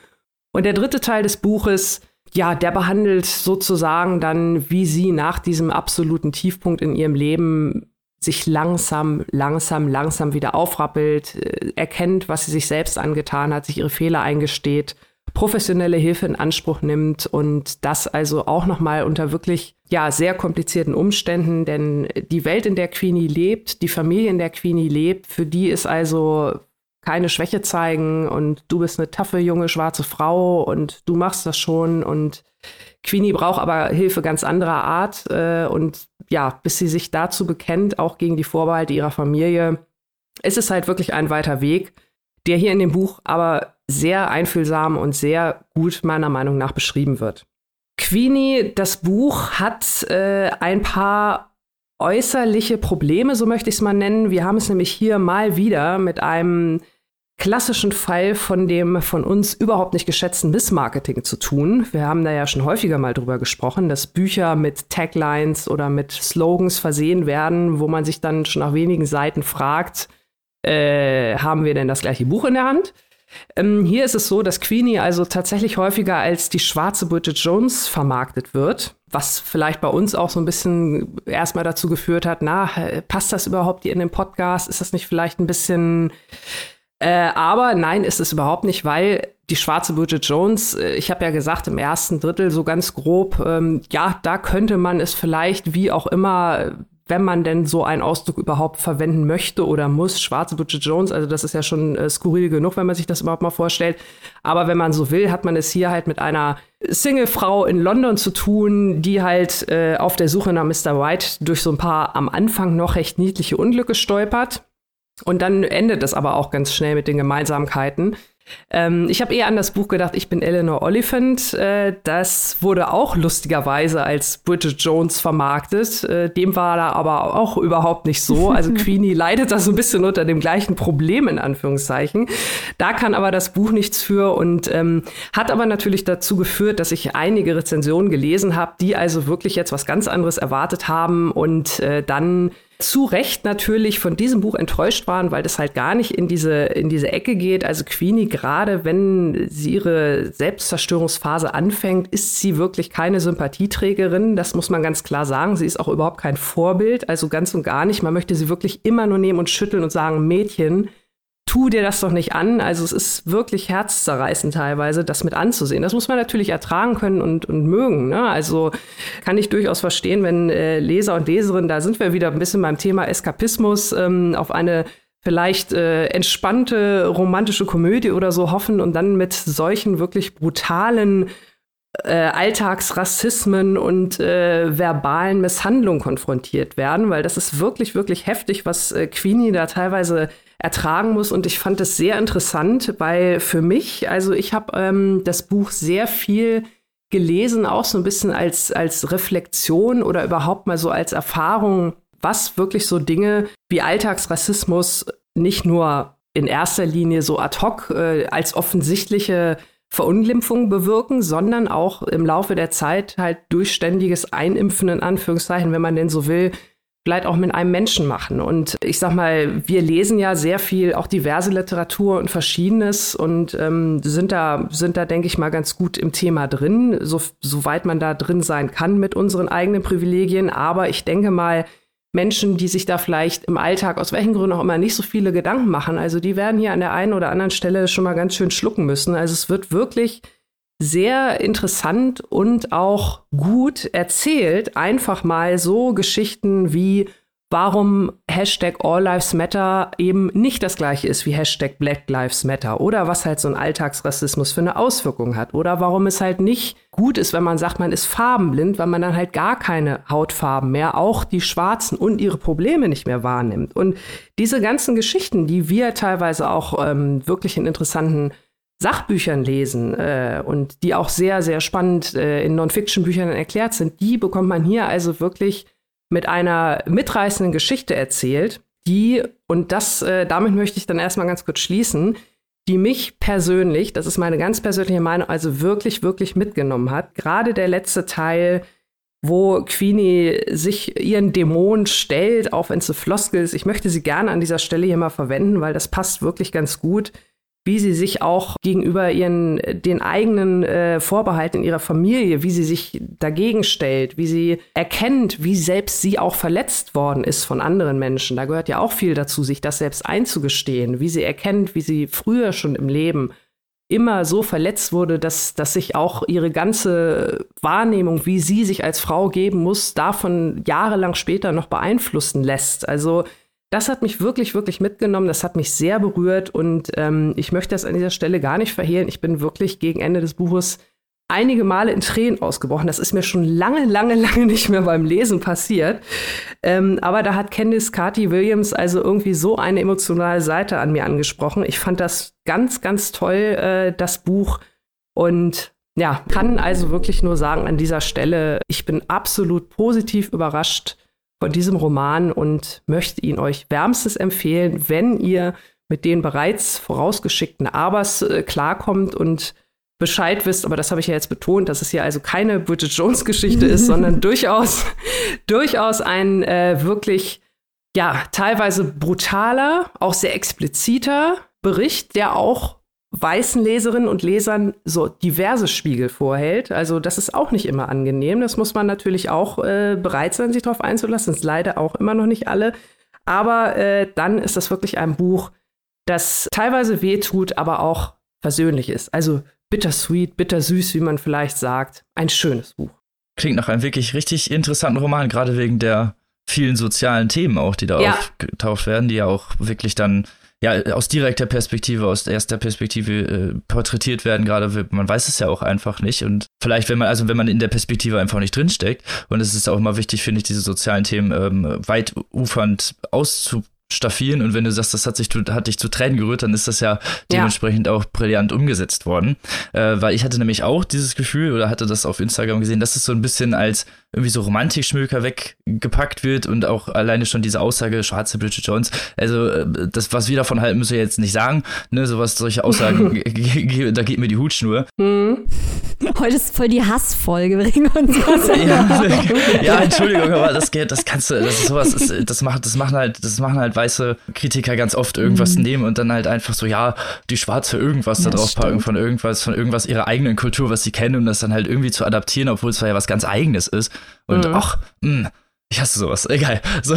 Und der dritte Teil des Buches ja, der behandelt sozusagen dann, wie sie nach diesem absoluten Tiefpunkt in ihrem Leben sich langsam, langsam, langsam wieder aufrappelt, äh, erkennt, was sie sich selbst angetan hat, sich ihre Fehler eingesteht, professionelle Hilfe in Anspruch nimmt und das also auch noch mal unter wirklich ja sehr komplizierten Umständen, denn die Welt, in der Queenie lebt, die Familie, in der Queenie lebt, für die ist also keine Schwäche zeigen und du bist eine taffe junge schwarze Frau und du machst das schon und Queenie braucht aber Hilfe ganz anderer Art äh, und ja, bis sie sich dazu bekennt, auch gegen die Vorbehalte ihrer Familie, ist es halt wirklich ein weiter Weg, der hier in dem Buch aber sehr einfühlsam und sehr gut meiner Meinung nach beschrieben wird. Queenie, das Buch hat äh, ein paar äußerliche Probleme, so möchte ich es mal nennen. Wir haben es nämlich hier mal wieder mit einem klassischen Fall von dem von uns überhaupt nicht geschätzten Missmarketing zu tun. Wir haben da ja schon häufiger mal drüber gesprochen, dass Bücher mit Taglines oder mit Slogans versehen werden, wo man sich dann schon nach wenigen Seiten fragt, äh, haben wir denn das gleiche Buch in der Hand? Ähm, hier ist es so, dass Queenie also tatsächlich häufiger als die schwarze Bridget Jones vermarktet wird, was vielleicht bei uns auch so ein bisschen erstmal dazu geführt hat, na, passt das überhaupt hier in den Podcast? Ist das nicht vielleicht ein bisschen äh, aber nein, ist es überhaupt nicht, weil die schwarze Bridget Jones, äh, ich habe ja gesagt, im ersten Drittel so ganz grob, ähm, ja, da könnte man es vielleicht wie auch immer wenn man denn so einen Ausdruck überhaupt verwenden möchte oder muss. Schwarze Bridget Jones, also das ist ja schon äh, skurril genug, wenn man sich das überhaupt mal vorstellt. Aber wenn man so will, hat man es hier halt mit einer Single-Frau in London zu tun, die halt äh, auf der Suche nach Mr. White durch so ein paar am Anfang noch recht niedliche Unglücke stolpert. Und dann endet es aber auch ganz schnell mit den Gemeinsamkeiten. Ähm, ich habe eher an das Buch gedacht, ich bin Eleanor Oliphant. Äh, das wurde auch lustigerweise als Bridget Jones vermarktet. Äh, dem war da aber auch überhaupt nicht so. Also (laughs) Queenie leidet da so ein bisschen unter dem gleichen Problem in Anführungszeichen. Da kann aber das Buch nichts für und ähm, hat aber natürlich dazu geführt, dass ich einige Rezensionen gelesen habe, die also wirklich jetzt was ganz anderes erwartet haben und äh, dann zu Recht natürlich von diesem Buch enttäuscht waren, weil das halt gar nicht in diese, in diese Ecke geht. Also Queenie, gerade wenn sie ihre Selbstzerstörungsphase anfängt, ist sie wirklich keine Sympathieträgerin. Das muss man ganz klar sagen. Sie ist auch überhaupt kein Vorbild, also ganz und gar nicht. Man möchte sie wirklich immer nur nehmen und schütteln und sagen, Mädchen, tu dir das doch nicht an. Also es ist wirklich herzzerreißend teilweise, das mit anzusehen. Das muss man natürlich ertragen können und, und mögen. Ne? Also kann ich durchaus verstehen, wenn äh, Leser und Leserinnen, da sind wir wieder ein bisschen beim Thema Eskapismus, ähm, auf eine vielleicht äh, entspannte romantische Komödie oder so hoffen und dann mit solchen wirklich brutalen äh, Alltagsrassismen und äh, verbalen Misshandlungen konfrontiert werden, weil das ist wirklich, wirklich heftig, was äh, Queenie da teilweise ertragen muss. Und ich fand es sehr interessant, weil für mich, also ich habe ähm, das Buch sehr viel gelesen, auch so ein bisschen als, als Reflexion oder überhaupt mal so als Erfahrung, was wirklich so Dinge wie Alltagsrassismus nicht nur in erster Linie so ad hoc äh, als offensichtliche Verunglimpfung bewirken, sondern auch im Laufe der Zeit halt durchständiges Einimpfen in Anführungszeichen, wenn man denn so will, vielleicht auch mit einem Menschen machen. Und ich sag mal, wir lesen ja sehr viel, auch diverse Literatur und Verschiedenes und ähm, sind da, sind da, denke ich mal, ganz gut im Thema drin, so, soweit man da drin sein kann mit unseren eigenen Privilegien. Aber ich denke mal, Menschen, die sich da vielleicht im Alltag aus welchen Gründen auch immer nicht so viele Gedanken machen, also die werden hier an der einen oder anderen Stelle schon mal ganz schön schlucken müssen. Also es wird wirklich sehr interessant und auch gut erzählt. Einfach mal so Geschichten wie warum Hashtag All Lives Matter eben nicht das gleiche ist wie Hashtag Black Lives Matter oder was halt so ein Alltagsrassismus für eine Auswirkung hat oder warum es halt nicht gut ist, wenn man sagt, man ist farbenblind, weil man dann halt gar keine Hautfarben mehr, auch die Schwarzen und ihre Probleme nicht mehr wahrnimmt. Und diese ganzen Geschichten, die wir teilweise auch ähm, wirklich in interessanten Sachbüchern lesen äh, und die auch sehr, sehr spannend äh, in Non-Fiction-Büchern erklärt sind, die bekommt man hier also wirklich mit einer mitreißenden Geschichte erzählt, die, und das, äh, damit möchte ich dann erstmal ganz kurz schließen, die mich persönlich, das ist meine ganz persönliche Meinung, also wirklich, wirklich mitgenommen hat. Gerade der letzte Teil, wo Queenie sich ihren Dämonen stellt, auch wenn es eine Floskel ist. Ich möchte sie gerne an dieser Stelle hier mal verwenden, weil das passt wirklich ganz gut wie sie sich auch gegenüber ihren, den eigenen äh, Vorbehalten ihrer Familie, wie sie sich dagegen stellt, wie sie erkennt, wie selbst sie auch verletzt worden ist von anderen Menschen. Da gehört ja auch viel dazu, sich das selbst einzugestehen, wie sie erkennt, wie sie früher schon im Leben immer so verletzt wurde, dass, dass sich auch ihre ganze Wahrnehmung, wie sie sich als Frau geben muss, davon jahrelang später noch beeinflussen lässt. Also das hat mich wirklich, wirklich mitgenommen. Das hat mich sehr berührt und ähm, ich möchte das an dieser Stelle gar nicht verhehlen. Ich bin wirklich gegen Ende des Buches einige Male in Tränen ausgebrochen. Das ist mir schon lange, lange, (laughs) lange nicht mehr beim Lesen passiert. Ähm, aber da hat Candice Carty Williams also irgendwie so eine emotionale Seite an mir angesprochen. Ich fand das ganz, ganz toll, äh, das Buch. Und ja, kann also wirklich nur sagen an dieser Stelle, ich bin absolut positiv überrascht von diesem Roman und möchte ihn euch wärmstens empfehlen, wenn ihr mit den bereits vorausgeschickten Abers äh, klarkommt und Bescheid wisst, aber das habe ich ja jetzt betont, dass es hier also keine Bridget Jones Geschichte ist, (laughs) sondern durchaus, durchaus ein äh, wirklich, ja, teilweise brutaler, auch sehr expliziter Bericht, der auch weißen Leserinnen und Lesern so diverse Spiegel vorhält. Also das ist auch nicht immer angenehm. Das muss man natürlich auch äh, bereit sein, sich darauf einzulassen. Das ist leider auch immer noch nicht alle. Aber äh, dann ist das wirklich ein Buch, das teilweise wehtut, aber auch versöhnlich ist. Also bittersweet, bittersüß, wie man vielleicht sagt. Ein schönes Buch. Klingt nach einem wirklich richtig interessanten Roman, gerade wegen der vielen sozialen Themen auch, die da ja. aufgetaucht werden, die ja auch wirklich dann ja, aus direkter Perspektive, aus erster Perspektive äh, porträtiert werden, gerade man weiß es ja auch einfach nicht. Und vielleicht, wenn man, also wenn man in der Perspektive einfach nicht drinsteckt, und es ist auch immer wichtig, finde ich, diese sozialen Themen ähm, weit ufernd auszu staffieren und wenn du sagst, das hat sich hat dich zu Tränen gerührt, dann ist das ja dementsprechend ja. auch brillant umgesetzt worden, äh, weil ich hatte nämlich auch dieses Gefühl oder hatte das auf Instagram gesehen, dass es so ein bisschen als irgendwie so Romantikschmöker weggepackt wird und auch alleine schon diese Aussage schwarze Bridget Jones, also äh, das was wir davon halten, müssen wir jetzt nicht sagen, ne, sowas solche Aussagen, (laughs) da geht mir die Hutschnur. Mhm. Heute ist voll die Hassfolge, wir regen uns (laughs) was. ja, (laughs) ja, Entschuldigung, aber das geht, das kannst du, das ist sowas, das, das macht, das machen halt, das machen halt weiße Kritiker ganz oft irgendwas mhm. nehmen und dann halt einfach so, ja, die Schwarze irgendwas da drauf packen von irgendwas, von irgendwas ihrer eigenen Kultur, was sie kennen und das dann halt irgendwie zu adaptieren, obwohl es ja was ganz Eigenes ist. Und mhm. ach, mh, hm, ich hasse sowas, egal. (laughs) So,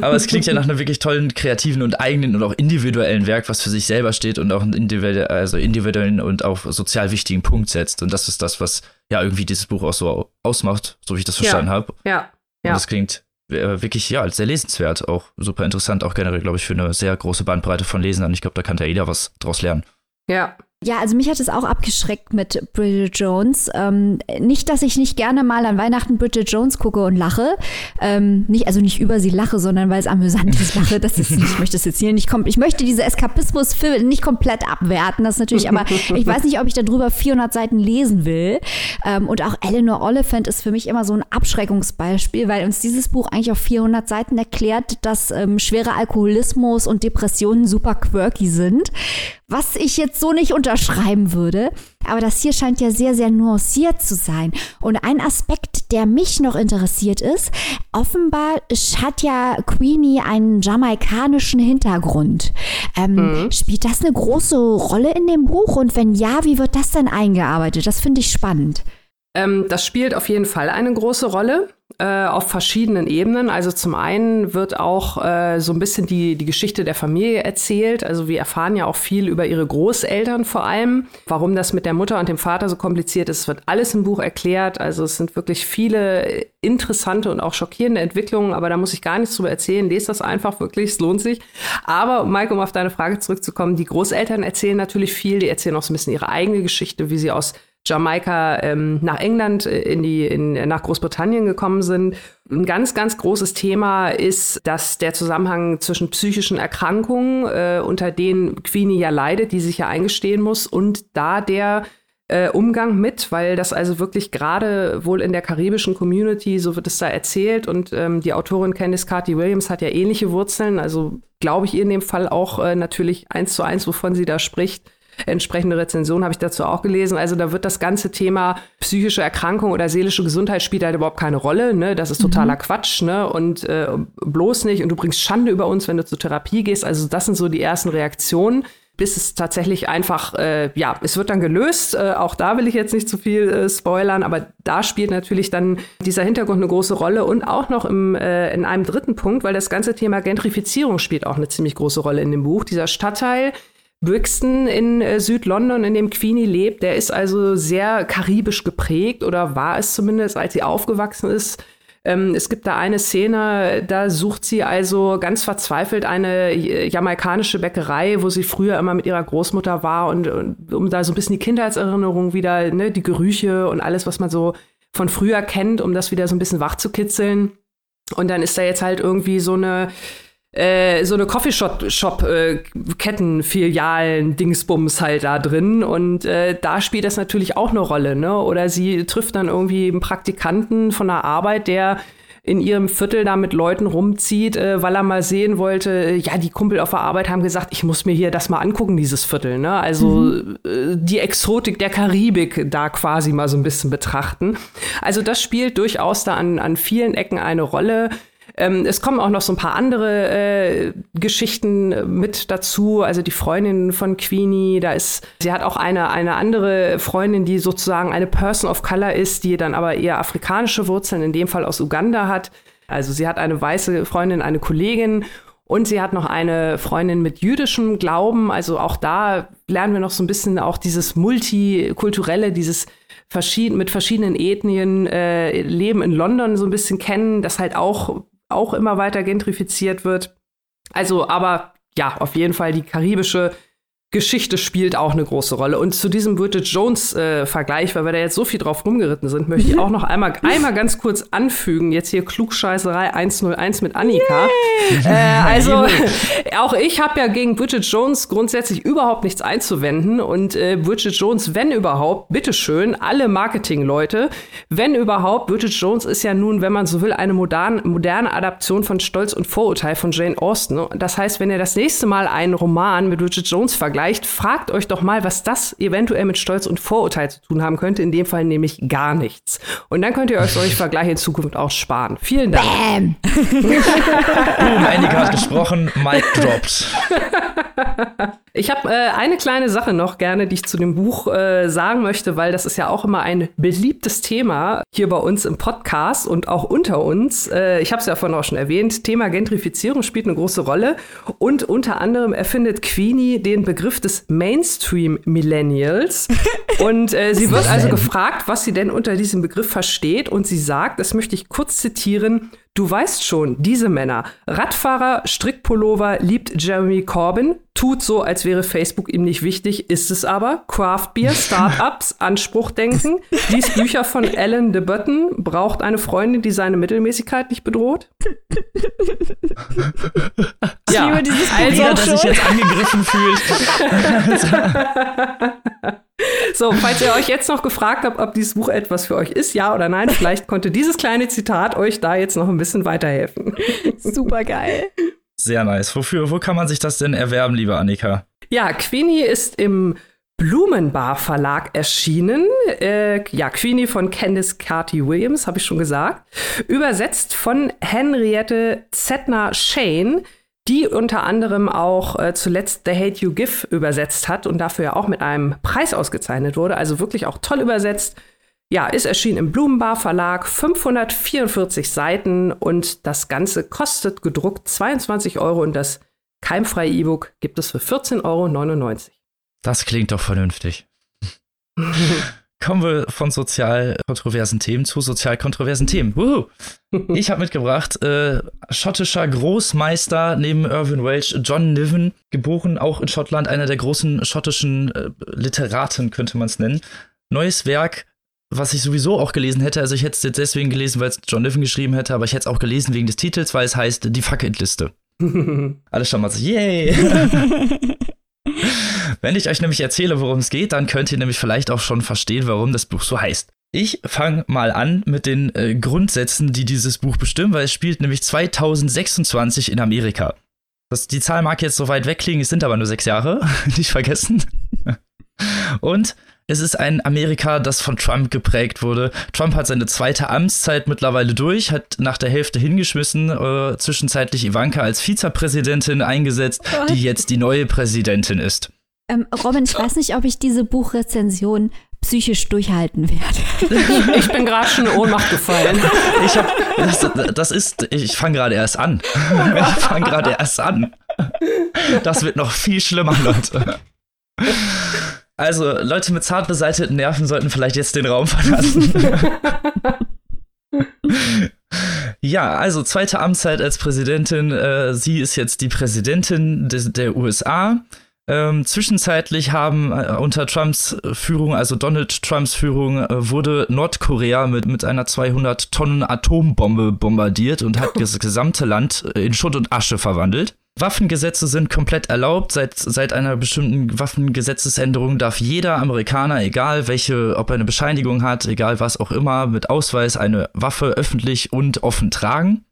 aber es klingt ja nach einem wirklich tollen, kreativen und eigenen und auch individuellen Werk, was für sich selber steht und auch einen individuellen, also individuellen und auch sozial wichtigen Punkt setzt. Und das ist das, was ja irgendwie dieses Buch auch so ausmacht, so wie ich das verstanden ja. habe. Ja. ja. Und das klingt äh, wirklich, ja, sehr lesenswert, auch super interessant, auch generell, glaube ich, für eine sehr große Bandbreite von Lesern. Ich glaube, da kann ja jeder was draus lernen. Ja, ja, also mich hat es auch abgeschreckt mit Bridget Jones. Ähm, nicht, dass ich nicht gerne mal an Weihnachten Bridget Jones gucke und lache. Ähm, nicht, also nicht über sie lache, sondern weil es amüsant ist, lache. Das ist ich möchte es jetzt hier nicht kommen. Ich möchte diese Eskapismus-Filme nicht komplett abwerten, das natürlich, aber ich weiß nicht, ob ich darüber 400 Seiten lesen will. Ähm, und auch Eleanor Oliphant ist für mich immer so ein Abschreckungsbeispiel, weil uns dieses Buch eigentlich auf 400 Seiten erklärt, dass ähm, schwerer Alkoholismus und Depressionen super quirky sind. Was ich jetzt so nicht unter unterschreiben würde. Aber das hier scheint ja sehr, sehr nuanciert zu sein. Und ein Aspekt, der mich noch interessiert ist, offenbar hat ja Queenie einen jamaikanischen Hintergrund. Ähm, mhm. Spielt das eine große Rolle in dem Buch? Und wenn ja, wie wird das denn eingearbeitet? Das finde ich spannend. Ähm, das spielt auf jeden Fall eine große Rolle äh, auf verschiedenen Ebenen. Also zum einen wird auch äh, so ein bisschen die, die Geschichte der Familie erzählt. Also wir erfahren ja auch viel über ihre Großeltern vor allem. Warum das mit der Mutter und dem Vater so kompliziert ist, wird alles im Buch erklärt. Also es sind wirklich viele interessante und auch schockierende Entwicklungen, aber da muss ich gar nichts drüber erzählen. Lest das einfach wirklich, es lohnt sich. Aber, Mike, um auf deine Frage zurückzukommen, die Großeltern erzählen natürlich viel. Die erzählen auch so ein bisschen ihre eigene Geschichte, wie sie aus Jamaika ähm, nach England, äh, in die, in, nach Großbritannien gekommen sind. Ein ganz, ganz großes Thema ist, dass der Zusammenhang zwischen psychischen Erkrankungen, äh, unter denen Queenie ja leidet, die sich ja eingestehen muss, und da der äh, Umgang mit, weil das also wirklich gerade wohl in der karibischen Community, so wird es da erzählt, und ähm, die Autorin Candice Carty Williams hat ja ähnliche Wurzeln, also glaube ich ihr in dem Fall auch äh, natürlich eins zu eins, wovon sie da spricht. Entsprechende Rezension habe ich dazu auch gelesen. Also da wird das ganze Thema psychische Erkrankung oder seelische Gesundheit spielt halt überhaupt keine Rolle. Ne? Das ist totaler mhm. Quatsch. Ne? Und äh, bloß nicht. Und du bringst Schande über uns, wenn du zur Therapie gehst. Also das sind so die ersten Reaktionen bis es tatsächlich einfach, äh, ja, es wird dann gelöst. Äh, auch da will ich jetzt nicht zu viel äh, spoilern, aber da spielt natürlich dann dieser Hintergrund eine große Rolle und auch noch im, äh, in einem dritten Punkt, weil das ganze Thema Gentrifizierung spielt auch eine ziemlich große Rolle in dem Buch. Dieser Stadtteil Brixton in äh, Südlondon, in dem Queenie lebt, der ist also sehr karibisch geprägt oder war es zumindest, als sie aufgewachsen ist ähm, es gibt da eine Szene, da sucht sie also ganz verzweifelt eine jamaikanische Bäckerei, wo sie früher immer mit ihrer Großmutter war und, und um da so ein bisschen die Kindheitserinnerung wieder, ne, die Gerüche und alles, was man so von früher kennt, um das wieder so ein bisschen wach zu kitzeln. Und dann ist da jetzt halt irgendwie so eine äh, so eine Coffeeshop-Kettenfilialen, äh, Dingsbums halt da drin. Und äh, da spielt das natürlich auch eine Rolle, ne? Oder sie trifft dann irgendwie einen Praktikanten von der Arbeit, der in ihrem Viertel da mit Leuten rumzieht, äh, weil er mal sehen wollte, äh, ja, die Kumpel auf der Arbeit haben gesagt, ich muss mir hier das mal angucken, dieses Viertel. Ne? Also mhm. äh, die Exotik der Karibik da quasi mal so ein bisschen betrachten. Also das spielt durchaus da an, an vielen Ecken eine Rolle. Ähm, es kommen auch noch so ein paar andere äh, Geschichten mit dazu. Also die Freundin von Queenie, da ist, sie hat auch eine, eine andere Freundin, die sozusagen eine Person of Color ist, die dann aber eher afrikanische Wurzeln, in dem Fall aus Uganda hat. Also sie hat eine weiße Freundin, eine Kollegin und sie hat noch eine Freundin mit jüdischem Glauben. Also auch da lernen wir noch so ein bisschen auch dieses Multikulturelle, dieses verschieden, mit verschiedenen Ethnien äh, Leben in London so ein bisschen kennen, das halt auch auch immer weiter gentrifiziert wird. Also, aber ja, auf jeden Fall die karibische Geschichte spielt auch eine große Rolle. Und zu diesem Bridget Jones-Vergleich, äh, weil wir da jetzt so viel drauf rumgeritten sind, möchte ich auch noch einmal, einmal ganz kurz anfügen. Jetzt hier Klugscheißerei 101 mit Annika. Äh, (laughs) also, (laughs) auch ich habe ja gegen Bridget Jones grundsätzlich überhaupt nichts einzuwenden. Und äh, Bridget Jones, wenn überhaupt, bitteschön, alle Marketingleute, wenn überhaupt, Bridget Jones ist ja nun, wenn man so will, eine moderne, moderne Adaption von Stolz und Vorurteil von Jane Austen. Das heißt, wenn ihr das nächste Mal einen Roman mit Bridget Jones vergleicht, vergleicht, fragt euch doch mal, was das eventuell mit Stolz und Vorurteil zu tun haben könnte. In dem Fall nämlich gar nichts. Und dann könnt ihr euch solche Vergleiche in Zukunft auch sparen. Vielen Dank. Bam. Boom, Andy hat gesprochen, Mike dropped. (laughs) Ich habe äh, eine kleine Sache noch gerne, die ich zu dem Buch äh, sagen möchte, weil das ist ja auch immer ein beliebtes Thema hier bei uns im Podcast und auch unter uns. Äh, ich habe es ja vorhin auch schon erwähnt. Thema Gentrifizierung spielt eine große Rolle und unter anderem erfindet Queenie den Begriff des Mainstream Millennials. (laughs) Und äh, sie wird also gefragt, was sie denn unter diesem Begriff versteht. Und sie sagt, das möchte ich kurz zitieren: Du weißt schon, diese Männer. Radfahrer, Strickpullover, liebt Jeremy Corbyn, tut so, als wäre Facebook ihm nicht wichtig, ist es aber. Craftbeer, Startups, (laughs) Anspruchdenken, liest Bücher von Alan de Button, braucht eine Freundin, die seine Mittelmäßigkeit nicht bedroht. ja, liebe dieses also, dass sich jetzt angegriffen fühlt. (laughs) (laughs) So, falls ihr euch jetzt noch gefragt habt, ob dieses Buch etwas für euch ist, ja oder nein, vielleicht konnte dieses kleine Zitat euch da jetzt noch ein bisschen weiterhelfen. Super geil. Sehr nice. Wofür, wo kann man sich das denn erwerben, liebe Annika? Ja, Queenie ist im Blumenbar Verlag erschienen. Äh, ja, Queenie von Candice Carty Williams, habe ich schon gesagt. Übersetzt von Henriette Zettner Shane die unter anderem auch äh, zuletzt The Hate You Give übersetzt hat und dafür ja auch mit einem Preis ausgezeichnet wurde. Also wirklich auch toll übersetzt. Ja, ist erschienen im Blumenbar Verlag, 544 Seiten und das Ganze kostet gedruckt 22 Euro und das keimfreie E-Book gibt es für 14,99 Euro. Das klingt doch vernünftig. (laughs) Kommen wir von sozial kontroversen Themen zu sozial kontroversen Themen. Wuhu. (laughs) Ich habe mitgebracht äh, schottischer Großmeister neben Irvin Welch, John Niven, geboren auch in Schottland, einer der großen schottischen äh, Literaten könnte man es nennen. neues Werk, was ich sowieso auch gelesen hätte. Also ich hätte es jetzt deswegen gelesen, weil es John Niven geschrieben hätte, aber ich hätte es auch gelesen wegen des Titels, weil es heißt Die Fucking-Liste. (laughs) Alles schon mal so, yay! (laughs) (laughs) Wenn ich euch nämlich erzähle, worum es geht, dann könnt ihr nämlich vielleicht auch schon verstehen, warum das Buch so heißt. Ich fange mal an mit den äh, Grundsätzen, die dieses Buch bestimmen, weil es spielt nämlich 2026 in Amerika. Das, die Zahl mag jetzt so weit wegklingen, es sind aber nur sechs Jahre, (laughs) nicht vergessen. Und es ist ein Amerika, das von Trump geprägt wurde. Trump hat seine zweite Amtszeit mittlerweile durch, hat nach der Hälfte hingeschmissen, äh, zwischenzeitlich Ivanka als Vizepräsidentin eingesetzt, oh die jetzt die neue Präsidentin ist. Ähm, Robin, ich weiß nicht, ob ich diese Buchrezension psychisch durchhalten werde. (laughs) Ich bin gerade schon in Ohnmacht gefallen. Ich hab, das, das ist, ich fange gerade erst an. Ich fange gerade erst an. Das wird noch viel schlimmer, Leute. Also, Leute mit zart beseiteten Nerven sollten vielleicht jetzt den Raum verlassen. (laughs) ja, also zweite Amtszeit als Präsidentin. Äh, sie ist jetzt die Präsidentin de der USA. Ähm, zwischenzeitlich haben äh, unter Trumps Führung, also Donald Trumps Führung, äh, wurde Nordkorea mit, mit einer 200 Tonnen Atombombe bombardiert und hat (laughs) das gesamte Land in Schutt und Asche verwandelt. Waffengesetze sind komplett erlaubt. Seit, seit einer bestimmten Waffengesetzesänderung darf jeder Amerikaner, egal welche, ob er eine Bescheinigung hat, egal was auch immer, mit Ausweis eine Waffe öffentlich und offen tragen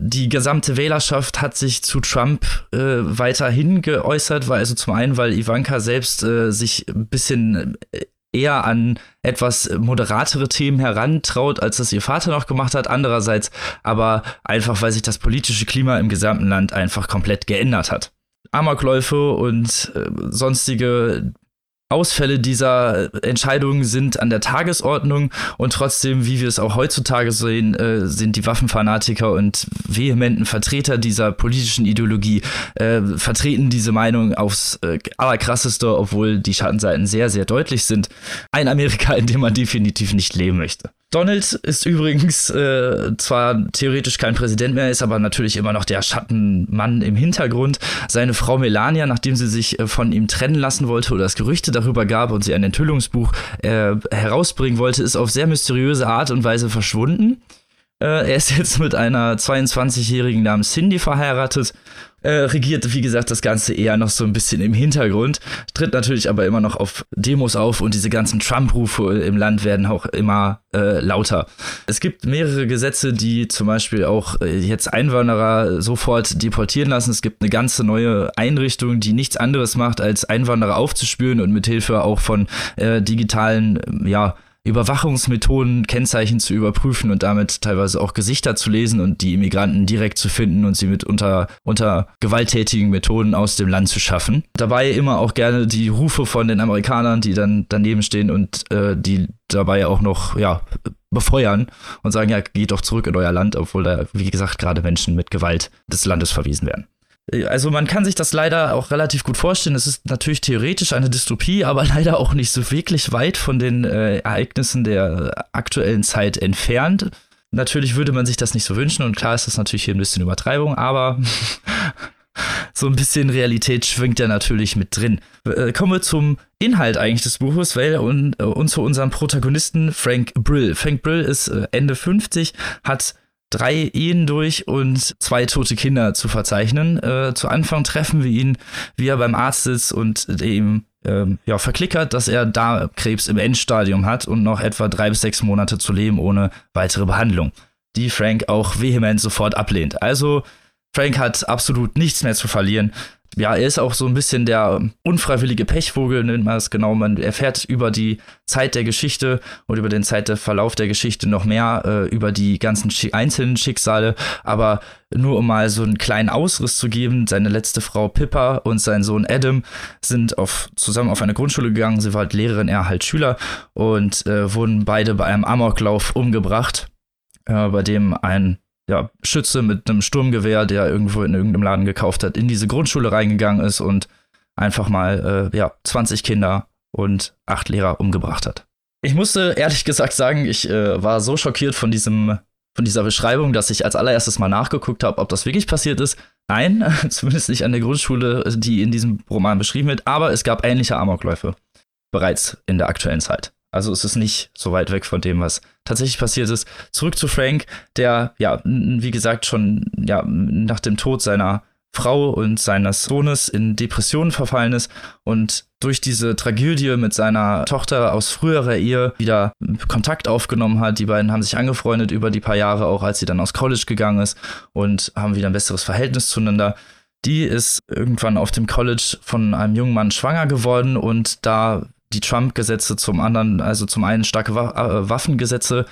die gesamte Wählerschaft hat sich zu Trump äh, weiterhin geäußert, weil also zum einen, weil Ivanka selbst äh, sich ein bisschen äh, eher an etwas moderatere Themen herantraut, als das ihr Vater noch gemacht hat. Andererseits aber einfach, weil sich das politische Klima im gesamten Land einfach komplett geändert hat. Amokläufe und äh, sonstige Ausfälle dieser Entscheidungen sind an der Tagesordnung und trotzdem, wie wir es auch heutzutage sehen, äh, sind die Waffenfanatiker und vehementen Vertreter dieser politischen Ideologie äh, vertreten diese Meinung aufs äh, allerkrasseste, obwohl die Schattenseiten sehr, sehr deutlich sind. Ein Amerika, in dem man definitiv nicht leben möchte. Donald ist übrigens äh, zwar theoretisch kein Präsident mehr, ist aber natürlich immer noch der Schattenmann im Hintergrund. Seine Frau Melania, nachdem sie sich äh, von ihm trennen lassen wollte oder es Gerüchte darüber gab und sie ein Enthüllungsbuch äh, herausbringen wollte, ist auf sehr mysteriöse Art und Weise verschwunden. Äh, er ist jetzt mit einer 22-Jährigen namens Cindy verheiratet äh, regiert, wie gesagt, das Ganze eher noch so ein bisschen im Hintergrund, tritt natürlich aber immer noch auf Demos auf und diese ganzen Trump-Rufe im Land werden auch immer äh, lauter. Es gibt mehrere Gesetze, die zum Beispiel auch äh, jetzt Einwanderer sofort deportieren lassen. Es gibt eine ganze neue Einrichtung, die nichts anderes macht, als Einwanderer aufzuspüren und mithilfe auch von äh, digitalen, ja, Überwachungsmethoden, Kennzeichen zu überprüfen und damit teilweise auch Gesichter zu lesen und die Immigranten direkt zu finden und sie mit unter, unter gewalttätigen Methoden aus dem Land zu schaffen. Dabei immer auch gerne die Rufe von den Amerikanern, die dann daneben stehen und äh, die dabei auch noch, ja, befeuern und sagen, ja, geht doch zurück in euer Land, obwohl da, wie gesagt, gerade Menschen mit Gewalt des Landes verwiesen werden. Also man kann sich das leider auch relativ gut vorstellen. Es ist natürlich theoretisch eine Dystopie, aber (laughs) leider auch nicht so wirklich weit von den äh, Ereignissen der aktuellen Zeit entfernt. Natürlich würde man sich das nicht so wünschen und klar ist das natürlich hier ein bisschen Übertreibung, aber (laughs) so ein bisschen Realität schwingt ja natürlich mit drin. Äh, kommen wir zum Inhalt eigentlich des Buches, weil und, äh, und zu unserem Protagonisten Frank Brill. Frank Brill ist äh, Ende 50, hat drei Ehen durch und zwei tote Kinder zu verzeichnen. Äh, zu Anfang treffen wir ihn, wie er beim Arzt sitzt und ihm ähm, ja, verklickert, dass er Darmkrebs im Endstadium hat und noch etwa drei bis sechs Monate zu leben ohne weitere Behandlung, die Frank auch vehement sofort ablehnt. Also Frank hat absolut nichts mehr zu verlieren ja, er ist auch so ein bisschen der unfreiwillige Pechvogel, nennt man es genau. Man erfährt über die Zeit der Geschichte und über den Zeitverlauf der Geschichte noch mehr äh, über die ganzen einzelnen Schicksale. Aber nur um mal so einen kleinen Ausriss zu geben, seine letzte Frau Pippa und sein Sohn Adam sind auf, zusammen auf eine Grundschule gegangen. Sie war halt Lehrerin, er halt Schüler und äh, wurden beide bei einem Amoklauf umgebracht, äh, bei dem ein ja, Schütze mit einem Sturmgewehr, der irgendwo in irgendeinem Laden gekauft hat, in diese Grundschule reingegangen ist und einfach mal äh, ja, 20 Kinder und acht Lehrer umgebracht hat. Ich musste ehrlich gesagt sagen, ich äh, war so schockiert von diesem von dieser Beschreibung, dass ich als allererstes mal nachgeguckt habe, ob das wirklich passiert ist. Nein, (laughs) zumindest nicht an der Grundschule, die in diesem Roman beschrieben wird, aber es gab ähnliche Amokläufe bereits in der aktuellen Zeit. Also es ist nicht so weit weg von dem, was tatsächlich passiert ist. Zurück zu Frank, der, ja, wie gesagt, schon ja, nach dem Tod seiner Frau und seines Sohnes in Depressionen verfallen ist und durch diese Tragödie mit seiner Tochter aus früherer Ehe wieder Kontakt aufgenommen hat. Die beiden haben sich angefreundet über die paar Jahre, auch als sie dann aus College gegangen ist und haben wieder ein besseres Verhältnis zueinander. Die ist irgendwann auf dem College von einem jungen Mann schwanger geworden und da die Trump-Gesetze zum anderen, also zum einen starke äh, Waffengesetze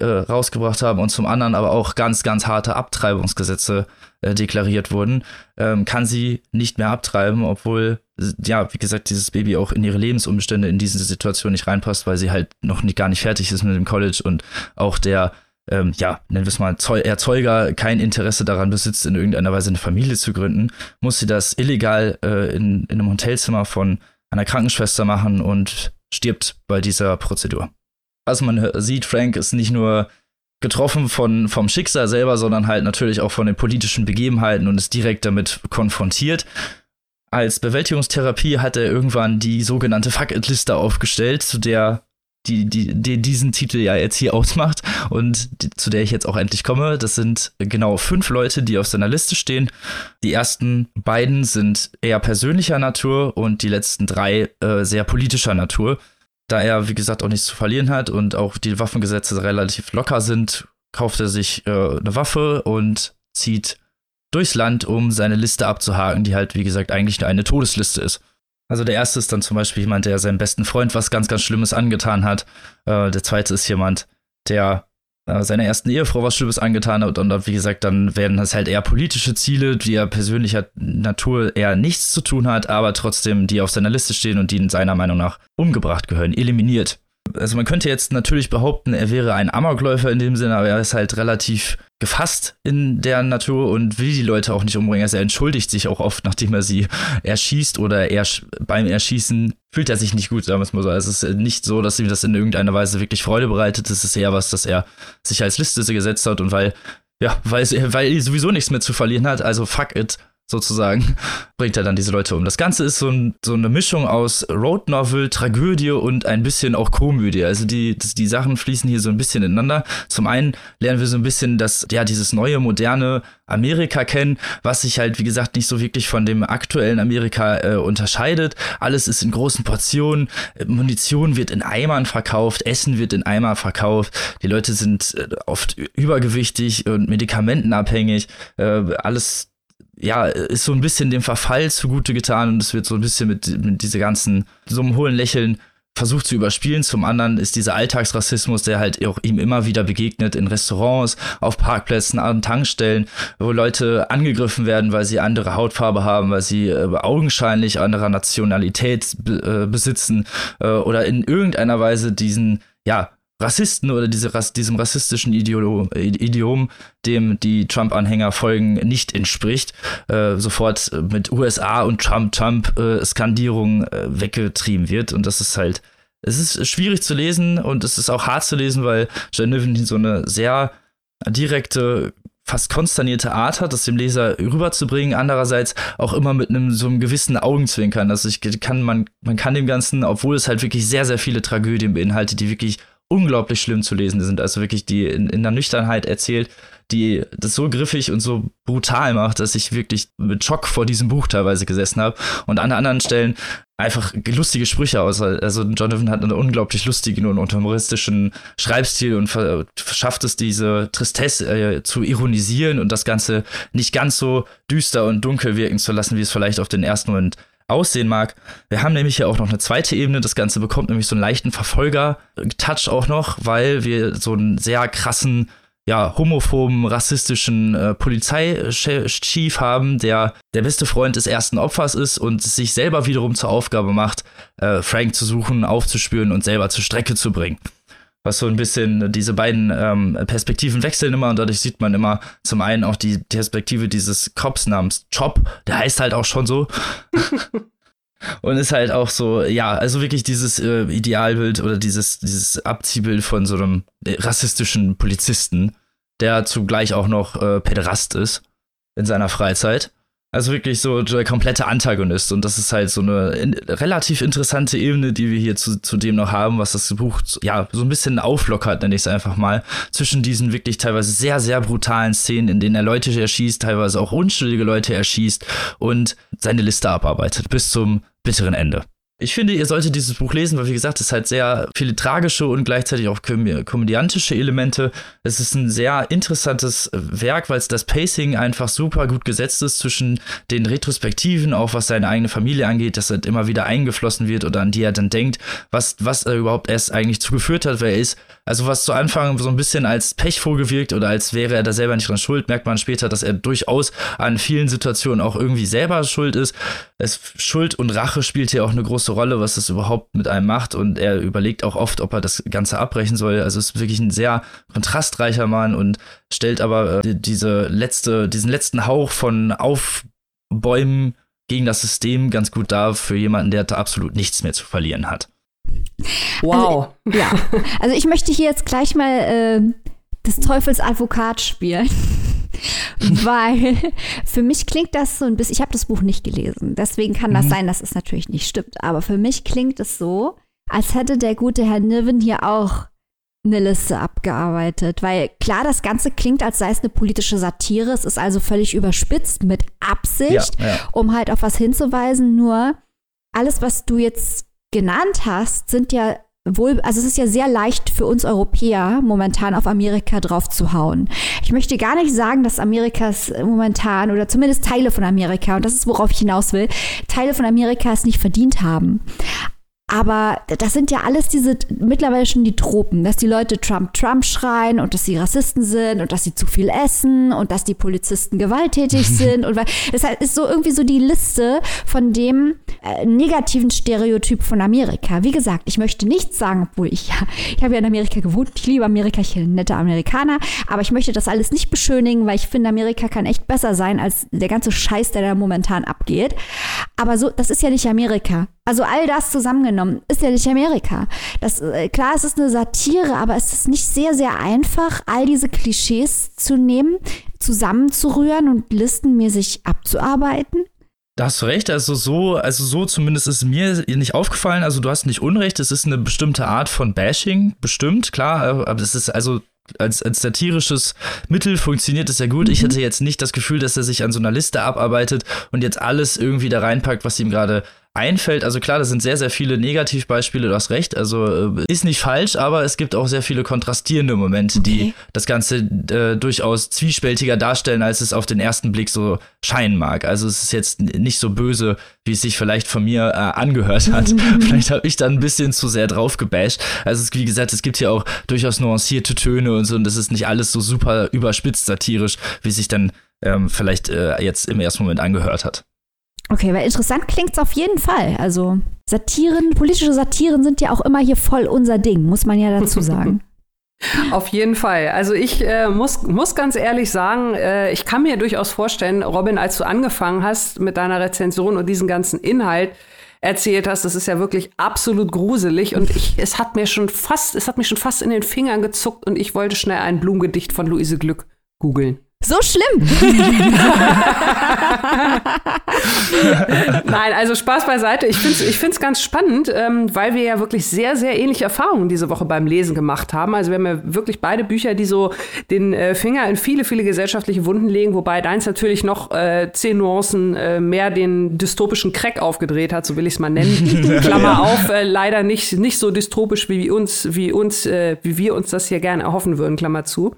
äh, rausgebracht haben und zum anderen aber auch ganz, ganz harte Abtreibungsgesetze äh, deklariert wurden, ähm, kann sie nicht mehr abtreiben, obwohl, ja, wie gesagt, dieses Baby auch in ihre Lebensumstände in diese Situation nicht reinpasst, weil sie halt noch nicht, gar nicht fertig ist mit dem College und auch der ähm, ja, nennen wir es mal, Erzeuger kein Interesse daran besitzt, in irgendeiner Weise eine Familie zu gründen, muss sie das illegal äh, in, in einem Hotelzimmer von einer Krankenschwester machen und stirbt bei dieser Prozedur. Also man sieht, Frank ist nicht nur getroffen von, vom Schicksal selber, sondern halt natürlich auch von den politischen Begebenheiten und ist direkt damit konfrontiert. Als Bewältigungstherapie hat er irgendwann die sogenannte Fuck-It-Liste aufgestellt, zu der die, die, die diesen Titel ja jetzt hier ausmacht und die, zu der ich jetzt auch endlich komme. Das sind genau fünf Leute, die auf seiner Liste stehen. Die ersten beiden sind eher persönlicher Natur und die letzten drei äh, sehr politischer Natur. Da er, wie gesagt, auch nichts zu verlieren hat und auch die Waffengesetze relativ locker sind, kauft er sich äh, eine Waffe und zieht durchs Land, um seine Liste abzuhaken, die halt, wie gesagt, eigentlich nur eine Todesliste ist. Also der erste ist dann zum Beispiel jemand, der seinem besten Freund was ganz, ganz Schlimmes angetan hat. Äh, der zweite ist jemand, der äh, seiner ersten Ehefrau was Schlimmes angetan hat. Und wie gesagt, dann werden das halt eher politische Ziele, die er persönlicher Natur eher nichts zu tun hat, aber trotzdem die auf seiner Liste stehen und die in seiner Meinung nach umgebracht gehören, eliminiert also man könnte jetzt natürlich behaupten, er wäre ein Amokläufer in dem Sinne, aber er ist halt relativ gefasst in der Natur und will die Leute auch nicht umbringen. Also er entschuldigt sich auch oft, nachdem er sie erschießt oder er beim Erschießen fühlt er sich nicht gut, sagen wir es mal so. Also es ist nicht so, dass ihm das in irgendeiner Weise wirklich Freude bereitet. Es ist eher was, dass er sich als Liste gesetzt hat und weil, ja, weil, weil er sowieso nichts mehr zu verlieren hat, also fuck it, sozusagen, (laughs) bringt er dann diese Leute um. Das Ganze ist so, ein, so eine Mischung aus Road Novel, Tragödie und ein bisschen auch Komödie. Also die, die Sachen fließen hier so ein bisschen ineinander. Zum einen lernen wir so ein bisschen das, ja, dieses neue, moderne Amerika kennen, was sich halt, wie gesagt, nicht so wirklich von dem aktuellen Amerika äh, unterscheidet. Alles ist in großen Portionen, Munition wird in Eimern verkauft, Essen wird in Eimern verkauft, die Leute sind äh, oft übergewichtig und medikamentenabhängig, äh, alles ja, ist so ein bisschen dem Verfall zugute getan und es wird so ein bisschen mit, mit dieser ganzen, so einem hohlen Lächeln versucht zu überspielen. Zum anderen ist dieser Alltagsrassismus, der halt auch ihm immer wieder begegnet in Restaurants, auf Parkplätzen, an Tankstellen, wo Leute angegriffen werden, weil sie andere Hautfarbe haben, weil sie äh, augenscheinlich anderer Nationalität äh, besitzen äh, oder in irgendeiner Weise diesen, ja, Rassisten oder diese, diesem rassistischen Ideolo Idiom, dem die Trump-Anhänger folgen, nicht entspricht, äh, sofort mit USA und Trump-Trump-Skandierung äh, äh, weggetrieben wird. Und das ist halt, es ist schwierig zu lesen und es ist auch hart zu lesen, weil Jan Niven so eine sehr direkte, fast konsternierte Art hat, das dem Leser rüberzubringen. Andererseits auch immer mit einem so einem gewissen Augenzwinkern. Also ich kann, man, man kann dem Ganzen, obwohl es halt wirklich sehr, sehr viele Tragödien beinhaltet, die wirklich unglaublich schlimm zu lesen sind. Also wirklich die in, in der Nüchternheit erzählt, die das so griffig und so brutal macht, dass ich wirklich mit Schock vor diesem Buch teilweise gesessen habe. Und an anderen Stellen einfach lustige Sprüche aus. Also Jonathan hat einen unglaublich lustigen und humoristischen Schreibstil und schafft es, diese Tristesse äh, zu ironisieren und das Ganze nicht ganz so düster und dunkel wirken zu lassen, wie es vielleicht auf den ersten Moment aussehen mag. Wir haben nämlich hier auch noch eine zweite Ebene. Das Ganze bekommt nämlich so einen leichten Verfolger-Touch auch noch, weil wir so einen sehr krassen, ja, homophoben, rassistischen äh, Polizeichief haben, der der beste Freund des ersten Opfers ist und sich selber wiederum zur Aufgabe macht, äh, Frank zu suchen, aufzuspüren und selber zur Strecke zu bringen was so ein bisschen diese beiden ähm, Perspektiven wechseln immer und dadurch sieht man immer zum einen auch die Perspektive dieses Cops namens Chop, der heißt halt auch schon so. (laughs) und ist halt auch so, ja, also wirklich dieses äh, Idealbild oder dieses, dieses Abziehbild von so einem äh, rassistischen Polizisten, der zugleich auch noch äh, Pederast ist in seiner Freizeit. Also wirklich so der komplette Antagonist. Und das ist halt so eine in, relativ interessante Ebene, die wir hier zu, dem noch haben, was das Buch ja so ein bisschen auflockert, nenne ich es einfach mal. Zwischen diesen wirklich teilweise sehr, sehr brutalen Szenen, in denen er Leute erschießt, teilweise auch unschuldige Leute erschießt und seine Liste abarbeitet bis zum bitteren Ende. Ich finde, ihr solltet dieses Buch lesen, weil wie gesagt, es hat sehr viele tragische und gleichzeitig auch komödiantische Elemente. Es ist ein sehr interessantes Werk, weil es das Pacing einfach super gut gesetzt ist zwischen den Retrospektiven, auch was seine eigene Familie angeht, dass er immer wieder eingeflossen wird oder an die er dann denkt, was, was er überhaupt erst eigentlich zugeführt hat, wer er ist. Also was zu Anfang so ein bisschen als Pechvogel wirkt oder als wäre er da selber nicht dran schuld, merkt man später, dass er durchaus an vielen Situationen auch irgendwie selber schuld ist. Es, Schuld und Rache spielt hier auch eine große Rolle, was das überhaupt mit einem macht. Und er überlegt auch oft, ob er das Ganze abbrechen soll. Also ist wirklich ein sehr kontrastreicher Mann und stellt aber äh, diese letzte, diesen letzten Hauch von Aufbäumen gegen das System ganz gut dar für jemanden, der da absolut nichts mehr zu verlieren hat. Wow. Also, ja. (laughs) Also ich möchte hier jetzt gleich mal äh, des Teufels Advokat spielen. (laughs) Weil für mich klingt das so ein bisschen, ich habe das Buch nicht gelesen, deswegen kann das mhm. sein, dass es natürlich nicht stimmt. Aber für mich klingt es so, als hätte der gute Herr Niven hier auch eine Liste abgearbeitet. Weil klar, das Ganze klingt, als sei es eine politische Satire. Es ist also völlig überspitzt mit Absicht, ja, ja. um halt auf was hinzuweisen. Nur alles, was du jetzt genannt hast, sind ja wohl, also es ist ja sehr leicht für uns Europäer momentan auf Amerika drauf zu hauen. Ich möchte gar nicht sagen, dass Amerikas momentan oder zumindest Teile von Amerika, und das ist worauf ich hinaus will, Teile von Amerika es nicht verdient haben. Aber das sind ja alles diese mittlerweile schon die Tropen, dass die Leute Trump Trump schreien und dass sie Rassisten sind und dass sie zu viel essen und dass die Polizisten gewalttätig (laughs) sind und das ist so irgendwie so die Liste von dem äh, negativen Stereotyp von Amerika. Wie gesagt, ich möchte nichts sagen, obwohl ich ja, ich habe ja in Amerika gewohnt, ich liebe Amerika, ich bin ein netter Amerikaner, aber ich möchte das alles nicht beschönigen, weil ich finde, Amerika kann echt besser sein als der ganze Scheiß, der da momentan abgeht. Aber so, das ist ja nicht Amerika. Also all das zusammengenommen ist ja nicht Amerika. Das, äh, klar, es ist eine Satire, aber es ist nicht sehr, sehr einfach, all diese Klischees zu nehmen, zusammenzurühren und listenmäßig abzuarbeiten. Da hast du recht, also so, also so zumindest ist mir nicht aufgefallen. Also du hast nicht Unrecht, es ist eine bestimmte Art von Bashing, bestimmt, klar, aber es ist also als, als satirisches Mittel funktioniert es ja gut. Mhm. Ich hätte jetzt nicht das Gefühl, dass er sich an so einer Liste abarbeitet und jetzt alles irgendwie da reinpackt, was ihm gerade einfällt. Also klar, das sind sehr, sehr viele Negativbeispiele, du hast recht. Also äh, ist nicht falsch, aber es gibt auch sehr viele kontrastierende Momente, okay. die das Ganze äh, durchaus zwiespältiger darstellen, als es auf den ersten Blick so scheinen mag. Also es ist jetzt nicht so böse, wie es sich vielleicht von mir äh, angehört hat. (laughs) vielleicht habe ich dann ein bisschen zu sehr drauf gebasht. Also es, wie gesagt, es gibt hier auch durchaus nuancierte Töne und so und das ist nicht alles so super überspitzt satirisch, wie sich dann ähm, vielleicht äh, jetzt im ersten Moment angehört hat. Okay, weil interessant klingt es auf jeden Fall. Also Satiren, politische Satiren sind ja auch immer hier voll unser Ding, muss man ja dazu (laughs) sagen. Auf jeden Fall. Also ich äh, muss, muss ganz ehrlich sagen, äh, ich kann mir durchaus vorstellen, Robin, als du angefangen hast mit deiner Rezension und diesen ganzen Inhalt erzählt hast, das ist ja wirklich absolut gruselig und ich, es hat mir schon fast, es hat mich schon fast in den Fingern gezuckt und ich wollte schnell ein Blumengedicht von Luise Glück googeln. So schlimm. (laughs) Nein, also Spaß beiseite. Ich finde es ich find's ganz spannend, ähm, weil wir ja wirklich sehr, sehr ähnliche Erfahrungen diese Woche beim Lesen gemacht haben. Also wir haben ja wirklich beide Bücher, die so den äh, Finger in viele, viele gesellschaftliche Wunden legen, wobei deins natürlich noch äh, zehn Nuancen äh, mehr den dystopischen Crack aufgedreht hat, so will ich es mal nennen. (laughs) Klammer auf, äh, leider nicht, nicht so dystopisch wie uns, wie uns, äh, wie wir uns das hier gerne erhoffen würden, Klammer zu.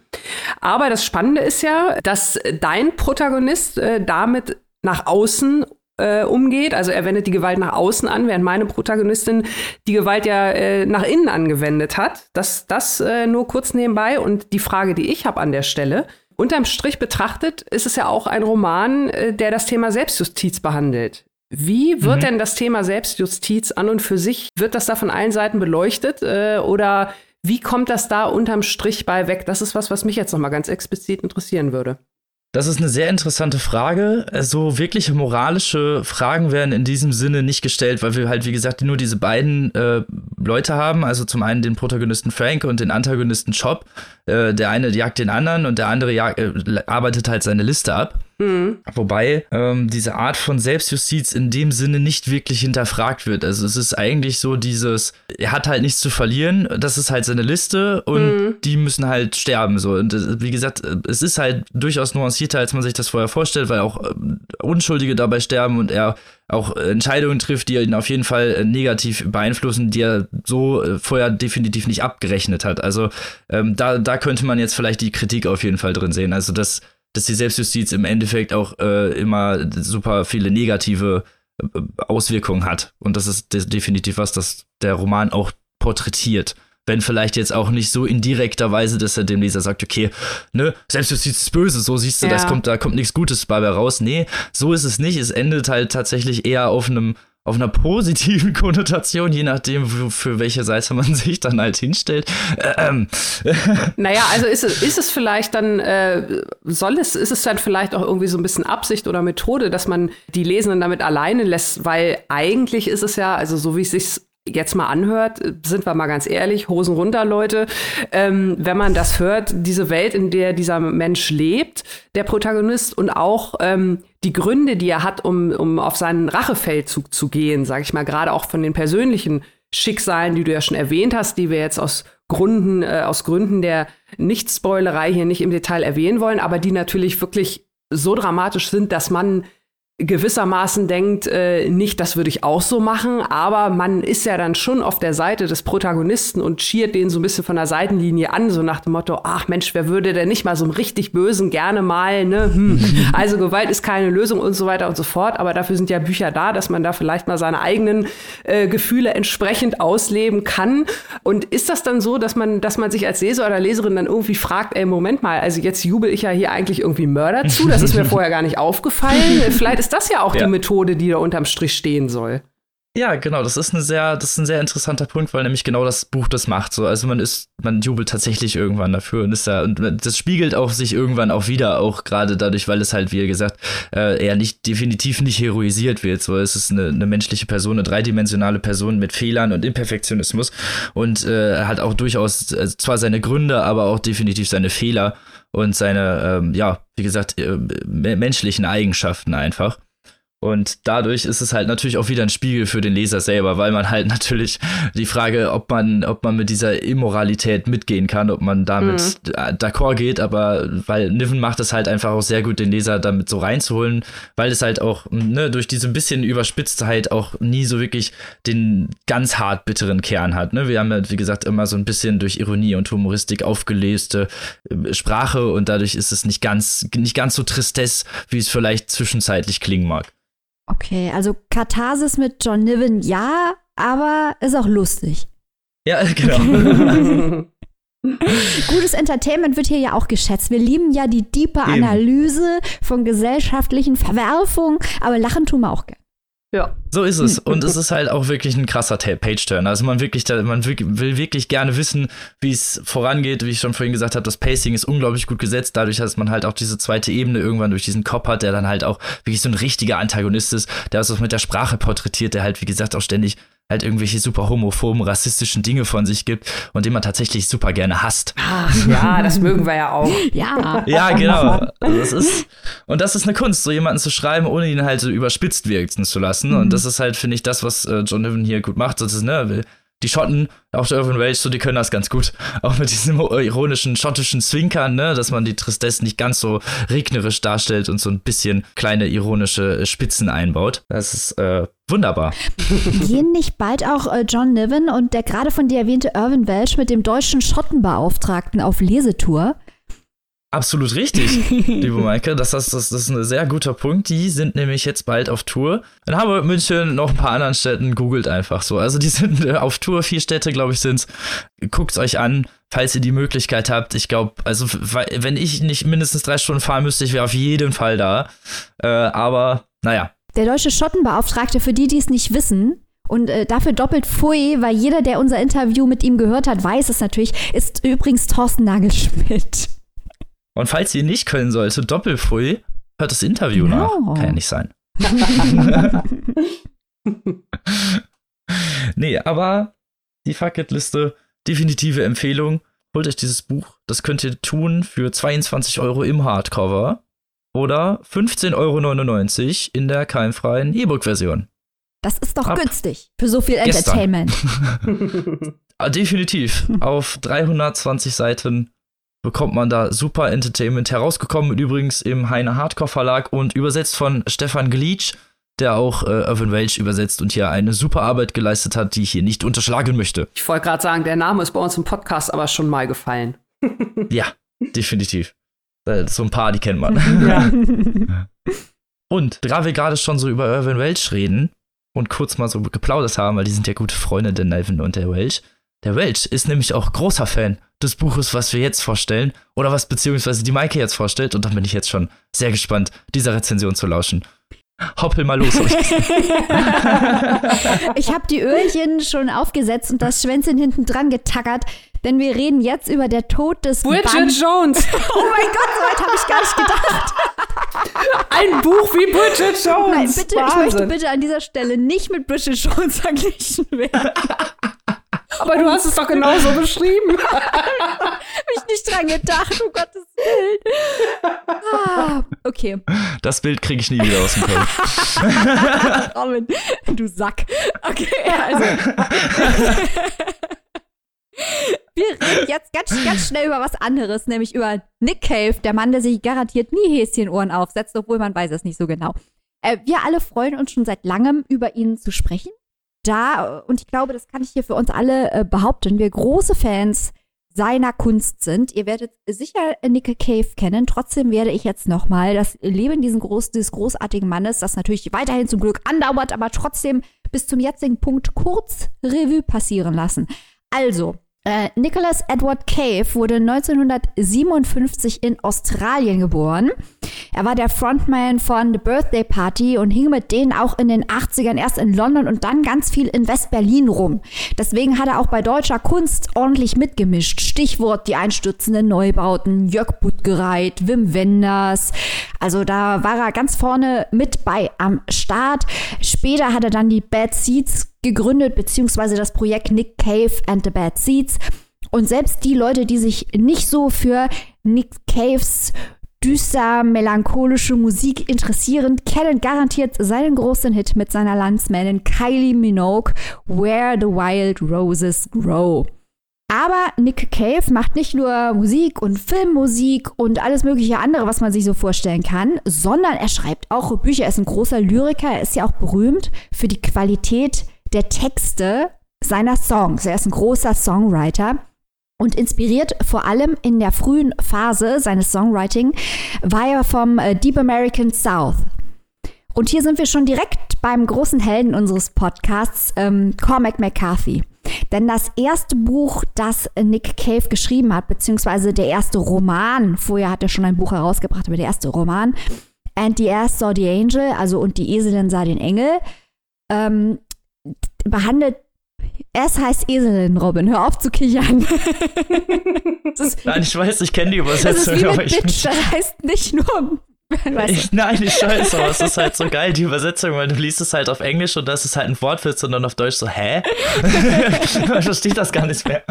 Aber das Spannende ist ja, dass dein Protagonist äh, damit nach außen äh, umgeht. Also er wendet die Gewalt nach außen an, während meine Protagonistin die Gewalt ja äh, nach innen angewendet hat. Das, das äh, nur kurz nebenbei. Und die Frage, die ich habe an der Stelle, unterm Strich betrachtet, ist es ja auch ein Roman, äh, der das Thema Selbstjustiz behandelt. Wie wird mhm. denn das Thema Selbstjustiz an und für sich, wird das da von allen Seiten beleuchtet äh, oder wie kommt das da unterm Strich bei weg? Das ist was, was mich jetzt noch mal ganz explizit interessieren würde. Das ist eine sehr interessante Frage. So also wirkliche moralische Fragen werden in diesem Sinne nicht gestellt, weil wir halt, wie gesagt, nur diese beiden äh, Leute haben. Also zum einen den Protagonisten Frank und den Antagonisten Chop. Äh, der eine jagt den anderen und der andere jag äh, arbeitet halt seine Liste ab. Mhm. Wobei ähm, diese Art von Selbstjustiz in dem Sinne nicht wirklich hinterfragt wird. Also es ist eigentlich so dieses, er hat halt nichts zu verlieren, das ist halt seine Liste und mhm. die müssen halt sterben. So. Und äh, wie gesagt, es ist halt durchaus nuancierter, als man sich das vorher vorstellt, weil auch äh, Unschuldige dabei sterben und er auch Entscheidungen trifft, die ihn auf jeden Fall äh, negativ beeinflussen, die er so äh, vorher definitiv nicht abgerechnet hat. Also ähm, da, da könnte man jetzt vielleicht die Kritik auf jeden Fall drin sehen. Also dass, dass die Selbstjustiz im Endeffekt auch äh, immer super viele negative äh, Auswirkungen hat. Und das ist definitiv was, das der Roman auch porträtiert wenn vielleicht jetzt auch nicht so in direkter Weise, dass er dem Leser sagt, okay, ne, Selbstjustiz ist böse, so siehst du, ja. das kommt, da kommt nichts Gutes bei raus. Nee, so ist es nicht. Es endet halt tatsächlich eher auf einem auf einer positiven (laughs) Konnotation, je nachdem, für, welche Seite man (laughs) sich dann halt hinstellt. Ähm. Naja, also ist es, ist es vielleicht dann, äh, soll es, ist es dann vielleicht auch irgendwie so ein bisschen Absicht oder Methode, dass man die Lesenden damit alleine lässt, weil eigentlich ist es ja, also so wie es sich jetzt mal anhört, sind wir mal ganz ehrlich, Hosen runter, Leute. Ähm, wenn man das hört, diese Welt, in der dieser Mensch lebt, der Protagonist und auch ähm, die Gründe, die er hat, um, um auf seinen Rachefeldzug zu gehen, sage ich mal, gerade auch von den persönlichen Schicksalen, die du ja schon erwähnt hast, die wir jetzt aus Gründen, äh, aus Gründen der Nicht-Spoilerei hier nicht im Detail erwähnen wollen, aber die natürlich wirklich so dramatisch sind, dass man gewissermaßen denkt, äh, nicht, das würde ich auch so machen, aber man ist ja dann schon auf der Seite des Protagonisten und schiert den so ein bisschen von der Seitenlinie an, so nach dem Motto, ach Mensch, wer würde denn nicht mal so einem richtig Bösen gerne mal, ne? Hm. (laughs) Also Gewalt ist keine Lösung und so weiter und so fort, aber dafür sind ja Bücher da, dass man da vielleicht mal seine eigenen äh, Gefühle entsprechend ausleben kann. Und ist das dann so, dass man, dass man sich als Leser oder Leserin dann irgendwie fragt, ey, Moment mal, also jetzt jubel ich ja hier eigentlich irgendwie Mörder zu, das ist mir (laughs) vorher gar nicht aufgefallen. Vielleicht ist das ja auch ja. die Methode, die da unterm Strich stehen soll. Ja, genau, das ist eine sehr, das ist ein sehr interessanter Punkt, weil nämlich genau das Buch das macht. So, also man ist, man jubelt tatsächlich irgendwann dafür und ist da, und das spiegelt auch sich irgendwann auch wieder, auch gerade dadurch, weil es halt, wie gesagt, äh, eher nicht, definitiv nicht heroisiert wird. So, es ist eine, eine menschliche Person, eine dreidimensionale Person mit Fehlern und Imperfektionismus und äh, hat auch durchaus äh, zwar seine Gründe, aber auch definitiv seine Fehler und seine, ähm, ja, wie gesagt, äh, menschlichen Eigenschaften einfach. Und dadurch ist es halt natürlich auch wieder ein Spiegel für den Leser selber, weil man halt (laughs) natürlich die Frage, ob man, ob man mit dieser Immoralität mitgehen kann, ob man damit mhm. d'accord geht, aber weil Niven macht es halt einfach auch sehr gut, den Leser damit so reinzuholen, weil es halt auch, ne, durch diese ein bisschen Überspitztheit auch nie so wirklich den ganz hart bitteren Kern hat. Ne? Wir haben ja, wie gesagt, immer so ein bisschen durch Ironie und Humoristik aufgelöste äh, Sprache und dadurch ist es nicht ganz, nicht ganz so tristesse, wie es vielleicht zwischenzeitlich klingen mag. Okay, also Katharsis mit John Niven, ja, aber ist auch lustig. Ja, (laughs) genau. (laughs) Gutes Entertainment wird hier ja auch geschätzt. Wir lieben ja die diepe Analyse von gesellschaftlichen Verwerfungen, aber lachen tun wir auch gerne. Ja. So ist es. Und (laughs) es ist halt auch wirklich ein krasser Page-Turn. Also man wirklich, man will wirklich gerne wissen, wie es vorangeht. Wie ich schon vorhin gesagt habe, das Pacing ist unglaublich gut gesetzt, dadurch, dass man halt auch diese zweite Ebene irgendwann durch diesen Cop hat, der dann halt auch wirklich so ein richtiger Antagonist ist, der ist auch mit der Sprache porträtiert, der halt, wie gesagt, auch ständig halt irgendwelche super homophoben, rassistischen Dinge von sich gibt und den man tatsächlich super gerne hasst. Ach, ja, das mögen wir ja auch. (laughs) ja. Ja, genau. Also das ist, und das ist eine Kunst, so jemanden zu schreiben, ohne ihn halt so überspitzt wirken zu lassen. Mhm. Und das ist halt, finde ich, das, was äh, John Niven hier gut macht. Das ist, ne, die Schotten, auch der Urban Rage, so, die können das ganz gut. (laughs) Auch mit diesem ironischen schottischen Zwinkern, ne, dass man die Tristesse nicht ganz so regnerisch darstellt und so ein bisschen kleine ironische Spitzen einbaut. Das ist äh, wunderbar. Gehen nicht bald auch äh, John Niven und der gerade von dir erwähnte Irvin Welsh mit dem deutschen Schottenbeauftragten auf Lesetour? Absolut richtig, (laughs) liebe Maike. Das, das, das, ist ein sehr guter Punkt. Die sind nämlich jetzt bald auf Tour. In Hamburg, München, noch ein paar anderen Städten. Googelt einfach so. Also die (laughs) sind äh, auf Tour. Vier Städte, glaube ich, sind Guckt euch an, falls ihr die Möglichkeit habt. Ich glaube, also wenn ich nicht mindestens drei Stunden fahren müsste, ich wäre auf jeden Fall da. Äh, aber naja. Der deutsche Schottenbeauftragte, für die, die es nicht wissen, und äh, dafür doppelt Pfui, weil jeder, der unser Interview mit ihm gehört hat, weiß es natürlich, ist übrigens Thorsten Nagelschmidt. Und falls ihr nicht können sollte, Doppelfui, hört das Interview no. nach. Kann ja nicht sein. (laughs) (laughs) nee, aber die Fucketliste, definitive Empfehlung. Holt euch dieses Buch. Das könnt ihr tun für 22 Euro im Hardcover. oder 15,99 Euro in der keimfreien E-Book-Version. Das ist doch Ab günstig für so viel Entertainment. (laughs) Ah, definitiv. Auf 320 Seiten bekommt man da super Entertainment herausgekommen. Übrigens im Heine Hardcore Verlag und übersetzt von Stefan Glitsch, der auch äh, Irvin Welch übersetzt und hier eine super Arbeit geleistet hat, die ich hier nicht unterschlagen möchte. Ich wollte gerade sagen, der Name ist bei uns im Podcast aber schon mal gefallen. (laughs) ja, definitiv. Äh, so ein paar, die kennt man. (laughs) Ja. (laughs) und da wir gerade schon so über Irvin Welch reden und kurz mal so geplaudert haben, weil die sind ja gute Freunde, der Nelvin und der Welch. Der Welch ist nämlich auch großer Fan des Buches, was wir jetzt vorstellen, oder was beziehungsweise die Maike jetzt vorstellt. Und da bin ich jetzt schon sehr gespannt, dieser Rezension zu lauschen. Hoppel mal los. (laughs) ich habe die Öhrchen schon aufgesetzt und das Schwänzchen hinten dran getackert, denn wir reden jetzt über der Tod des Bridget Band Jones. (laughs) Oh mein Gott, so weit habe ich gar nicht gedacht. Ein Buch wie Bridget Jones. Nein, bitte, Wahnsinn. ich möchte bitte an dieser Stelle nicht mit Bridget Jones verglichen werden. Aber du hast es doch genauso (laughs) beschrieben. Hab ich nicht dran gedacht, um Gottes Willen. Ah, okay. Das Bild kriege ich nie wieder aus dem Kopf. (laughs) Robin, du Sack. Okay, also. Wir reden jetzt ganz, ganz schnell über was anderes, nämlich über Nick Cave, der Mann, der sich garantiert nie Häschenohren aufsetzt, obwohl man weiß es nicht so genau. Äh, wir alle freuen uns schon seit langem, über ihn zu sprechen da, und ich glaube, das kann ich hier für uns alle äh, behaupten, wir große Fans seiner Kunst sind. Ihr werdet sicher Nick Cave kennen. Trotzdem werde ich jetzt nochmal das Leben dieses, groß, dieses großartigen Mannes, das natürlich weiterhin zum Glück andauert, aber trotzdem bis zum jetzigen Punkt kurz Revue passieren lassen. Also, äh, Nicholas Edward Cave wurde 1957 in Australien geboren. Er war der Frontman von The Birthday Party und hing mit denen auch in den 80ern erst in London und dann ganz viel in West-Berlin rum. Deswegen hat er auch bei deutscher Kunst ordentlich mitgemischt. Stichwort die einstürzenden Neubauten, Jörg Buttgereit, Wim Wenders. Also da war er ganz vorne mit bei am Start. Später hat er dann die Bad Seeds gegründet, beziehungsweise das Projekt Nick Cave and the Bad Seeds. Und selbst die Leute, die sich nicht so für Nick Caves düster melancholische Musik interessieren, kennen garantiert seinen großen Hit mit seiner Landsmännin Kylie Minogue, Where the Wild Roses Grow. Aber Nick Cave macht nicht nur Musik und Filmmusik und alles mögliche andere, was man sich so vorstellen kann, sondern er schreibt auch Bücher. Er ist ein großer Lyriker. Er ist ja auch berühmt für die Qualität der Texte seiner Songs. Er ist ein großer Songwriter. Und inspiriert vor allem in der frühen Phase seines Songwriting war er vom äh, Deep American South. Und hier sind wir schon direkt beim großen Helden unseres Podcasts, ähm, Cormac McCarthy. Denn das erste Buch, das Nick Cave geschrieben hat, beziehungsweise der erste Roman, vorher hat er schon ein Buch herausgebracht, aber der erste Roman, And the Ass Saw the Angel, also Und die Eselin sah den Engel, ähm, behandelt es heißt Eselin, Robin. Hör auf zu kichern. (laughs) Nein, ich weiß, ich kenne die Übersetzung. Das, ist wie mit Bitch, das heißt nicht nur. (laughs) Ich, nein, ich weiß, aber es ist halt so geil, die Übersetzung, weil du liest es halt auf Englisch und das ist halt ein Wortwitz und dann auf Deutsch so, hä? (laughs) Man versteht das gar nicht mehr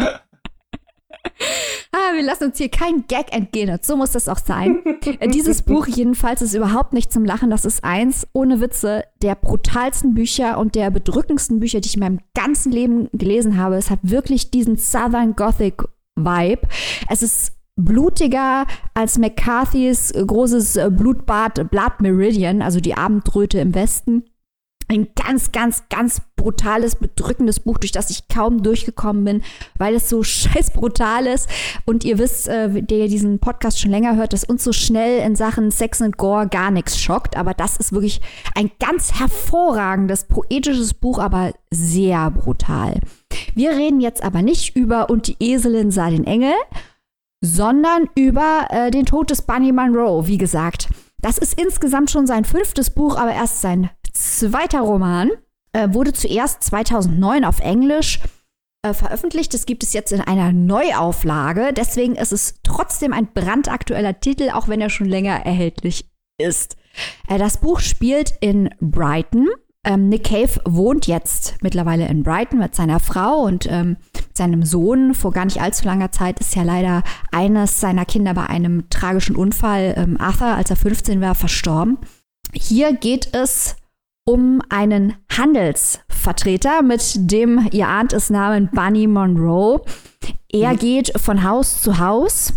ah, wir lassen uns hier kein Gag entgehen. Und so muss das auch sein. Äh, dieses Buch jedenfalls ist überhaupt nicht zum Lachen. Das ist eins, ohne Witze, der brutalsten Bücher und der bedrückendsten Bücher, die ich in meinem ganzen Leben gelesen habe. Es hat wirklich diesen Southern Gothic Vibe. Es ist blutiger als McCarthys großes Blutbad Blood Meridian, also die Abendröte im Westen ein ganz, ganz, ganz brutales, bedrückendes Buch, durch das ich kaum durchgekommen bin, weil es so (laughs) scheiß brutal ist. Und ihr wisst, äh, der diesen Podcast schon länger hört, dass uns so schnell in Sachen Sex und Gore gar nichts schockt. Aber das ist wirklich ein ganz hervorragendes, poetisches Buch, aber sehr brutal. Wir reden jetzt aber nicht über Und die Eselin sah den Engel, sondern über äh, den Tod des Bunny Monroe, wie gesagt. Das ist insgesamt schon sein fünftes Buch, aber erst sein zweiter Roman. Äh, wurde zuerst 2009 auf Englisch äh, veröffentlicht. Das gibt es jetzt in einer Neuauflage. Deswegen ist es trotzdem ein brandaktueller Titel, auch wenn er schon länger erhältlich ist. Äh, das Buch spielt in Brighton Ähm, Nick Cave wohnt jetzt mittlerweile in Brighton mit seiner Frau und ähm, seinem Sohn. Vor gar nicht allzu langer Zeit ist ja leider eines seiner Kinder bei einem tragischen Unfall, ähm, Arthur, als er 15 war, verstorben. Hier geht es um einen Handelsvertreter mit dem, ihr ahnt es, Namen Bunny Monroe. Er geht von Haus zu Haus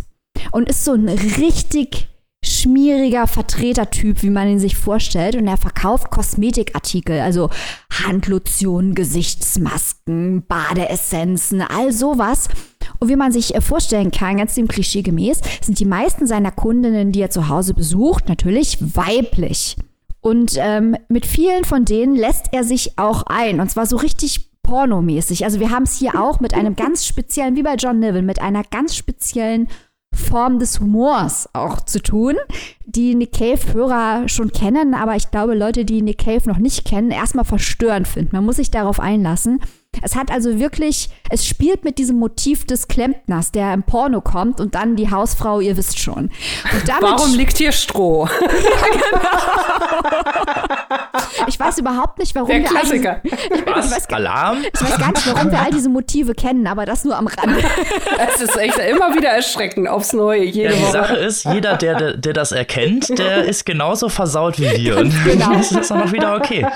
und ist so ein richtig schmieriger Vertretertyp, wie man ihn sich vorstellt. Und er verkauft Kosmetikartikel, also Handlotionen, Gesichtsmasken, Badeessenzen, all sowas. Und wie man sich äh, vorstellen kann, ganz dem Klischee gemäß, sind die meisten seiner Kundinnen, die er zu Hause besucht, natürlich weiblich. Und ähm, mit vielen von denen lässt er sich auch ein. Und zwar so richtig pornomäßig. Also wir haben es hier auch mit einem ganz speziellen, wie bei John Niven, mit einer ganz speziellen Form des Humors auch zu tun, die Nick Cave-Hörer schon kennen, aber ich glaube, Leute, die Nick Cave noch nicht kennen, erstmal verstörend finden. Man muss sich darauf einlassen. Es hat also wirklich, es spielt mit diesem Motiv des Klempners, der im Porno kommt und dann die Hausfrau, ihr wisst schon. Warum liegt hier Stroh? (laughs) ja, genau. Ich weiß überhaupt nicht, warum der wir Klassiker. All diese, ich, Was? Weiß, Alarm? Ich weiß gar nicht, warum wir all diese Motive kennen, aber das nur am Rande. Es ist echt immer wieder erschreckend aufs Neue. Jede ja, die Woche. Sache ist, jeder, der, der, der das erkennt, der ist genauso versaut wie wir. Und (laughs) genau. das ist dann auch wieder okay.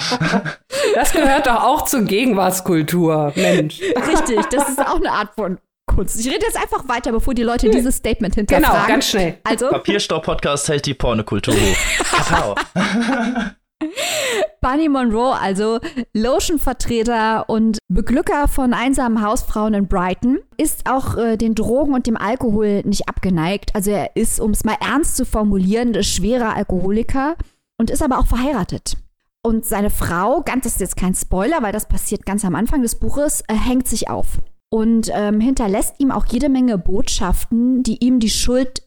Das gehört doch auch zur Gegenwartskultur, Mensch. (laughs) Richtig, das ist auch eine Art von Kunst. Ich rede jetzt einfach weiter, bevor die Leute dieses Statement hinterfragen. Genau, ganz schnell. Also, Papierstau-Podcast hält die Pornokultur hoch. (laughs) (laughs) Bunny Monroe, also Lotion-Vertreter und Beglücker von einsamen Hausfrauen in Brighton, ist auch äh, den Drogen und dem Alkohol nicht abgeneigt. Also er ist, um es mal ernst zu formulieren, schwerer Alkoholiker und ist aber auch verheiratet. Und seine Frau, ganz ist jetzt kein Spoiler, weil das passiert ganz am Anfang des Buches, äh, hängt sich auf und ähm, hinterlässt ihm auch jede Menge Botschaften, die ihm die Schuld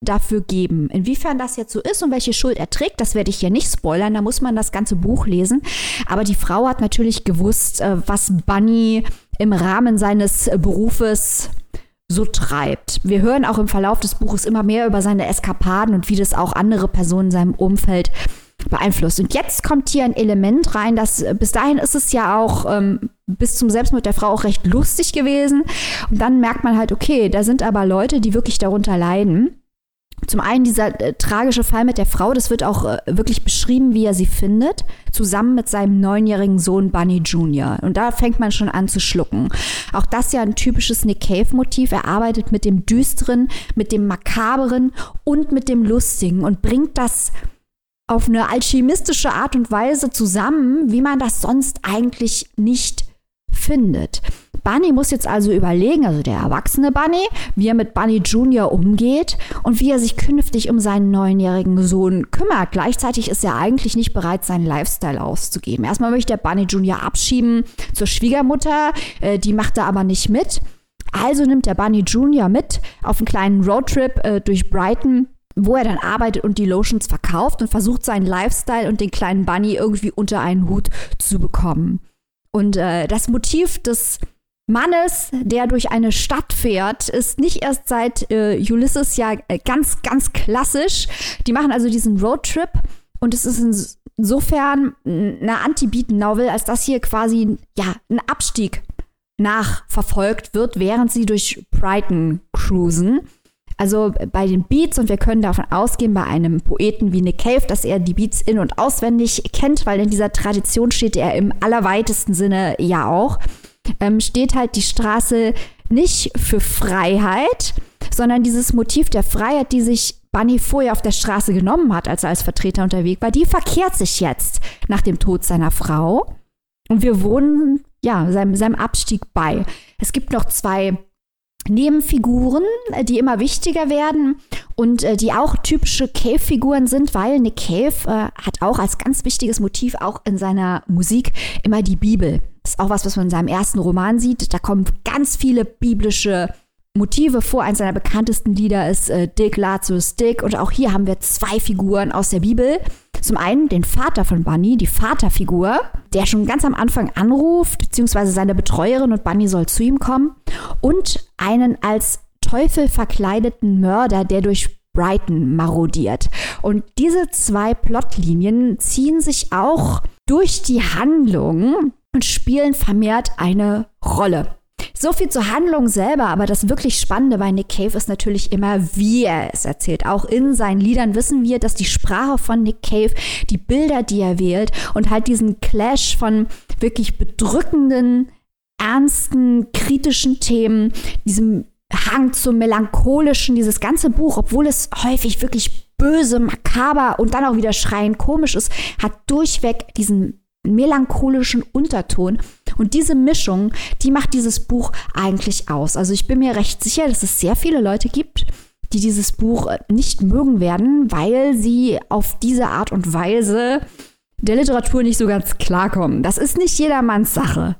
dafür geben. Inwiefern das jetzt so ist und welche Schuld er trägt, das werde ich hier nicht spoilern, da muss man das ganze Buch lesen. Aber die Frau hat natürlich gewusst, äh, was Bunny im Rahmen seines Berufes so treibt. Wir hören auch im Verlauf des Buches immer mehr über seine Eskapaden und wie das auch andere Personen in seinem Umfeld beeinflusst. Und jetzt kommt hier ein Element rein, das bis dahin ist es ja auch ähm, bis zum Selbstmord der Frau auch recht lustig gewesen. Und dann merkt man halt, okay, da sind aber Leute, die wirklich darunter leiden. Zum einen dieser äh, tragische Fall mit der Frau, das wird auch äh, wirklich beschrieben, wie er sie findet, zusammen mit seinem neunjährigen Sohn Bunny Jr. Und da fängt man schon an zu schlucken. Auch das ja ein typisches Nick Cave-Motiv. Er arbeitet mit dem Düsteren, mit dem Makaberen und mit dem Lustigen und bringt das auf eine alchemistische Art und Weise zusammen, wie man das sonst eigentlich nicht findet. Bunny muss jetzt also überlegen, also der erwachsene Bunny, wie er mit Bunny Junior umgeht und wie er sich künftig um seinen neunjährigen Sohn kümmert. Gleichzeitig ist er eigentlich nicht bereit, seinen Lifestyle auszugeben. Erstmal möchte er Bunny Junior abschieben zur Schwiegermutter, äh, die macht er aber nicht mit. Also nimmt der Bunny Junior mit auf einen kleinen Roadtrip äh, durch Brighton wo er dann arbeitet und die Lotions verkauft und versucht seinen Lifestyle und den kleinen Bunny irgendwie unter einen Hut zu bekommen. Und äh, das Motiv des Mannes, der durch eine Stadt fährt, ist nicht erst seit äh, Ulysses ja äh, ganz, ganz klassisch. Die machen also diesen Roadtrip und es ist insofern eine Anti-Beat-Novel, als dass hier quasi ja ein Abstieg nachverfolgt wird, während sie durch Brighton cruisen. Also bei den Beats, und wir können davon ausgehen, bei einem Poeten wie Nick Cave, dass er die Beats in- und auswendig kennt, weil in dieser Tradition steht er im allerweitesten Sinne ja auch, ähm, steht halt die Straße nicht für Freiheit, sondern dieses Motiv der Freiheit, die sich Bunny vorher auf der Straße genommen hat, als er als Vertreter unterwegs war, die verkehrt sich jetzt nach dem Tod seiner Frau. Und wir wohnen ja seinem, seinem Abstieg bei. Es gibt noch zwei Nebenfiguren, äh, die immer wichtiger werden und äh, die auch typische Cave-Figuren sind, weil Nick Cave äh, hat auch als ganz wichtiges Motiv auch in seiner Musik immer die Bibel. Das ist auch was, was man in seinem ersten Roman sieht. Da kommen ganz viele biblische Motive vor. Eins seiner bekanntesten Lieder ist äh, Dick Lazarus Dick und auch hier haben wir zwei Figuren aus der Bibel. Zum einen den Vater von Bunny, die Vaterfigur, der schon ganz am Anfang anruft, beziehungsweise seine Betreuerin und Bunny soll zu ihm kommen. Und einen als Teufel verkleideten Mörder, der durch Brighton marodiert. Und diese zwei Plotlinien ziehen sich auch durch die Handlung und spielen vermehrt eine Rolle. So viel zur Handlung selber, aber das wirklich Spannende bei Nick Cave ist natürlich immer, wie er es erzählt. Auch in seinen Liedern wissen wir, dass die Sprache von Nick Cave, die Bilder, die er wählt und halt diesen Clash von wirklich bedrückenden, ernsten, kritischen Themen, diesem Hang zum Melancholischen, dieses ganze Buch, obwohl es häufig wirklich böse, makaber und dann auch wieder schreiend komisch ist, hat durchweg diesen melancholischen Unterton. Und diese Mischung, die macht dieses Buch eigentlich aus. Also ich bin mir recht sicher, dass es sehr viele Leute gibt, die dieses Buch nicht mögen werden, weil sie auf diese Art und Weise der Literatur nicht so ganz klarkommen. Das ist nicht jedermanns Sache.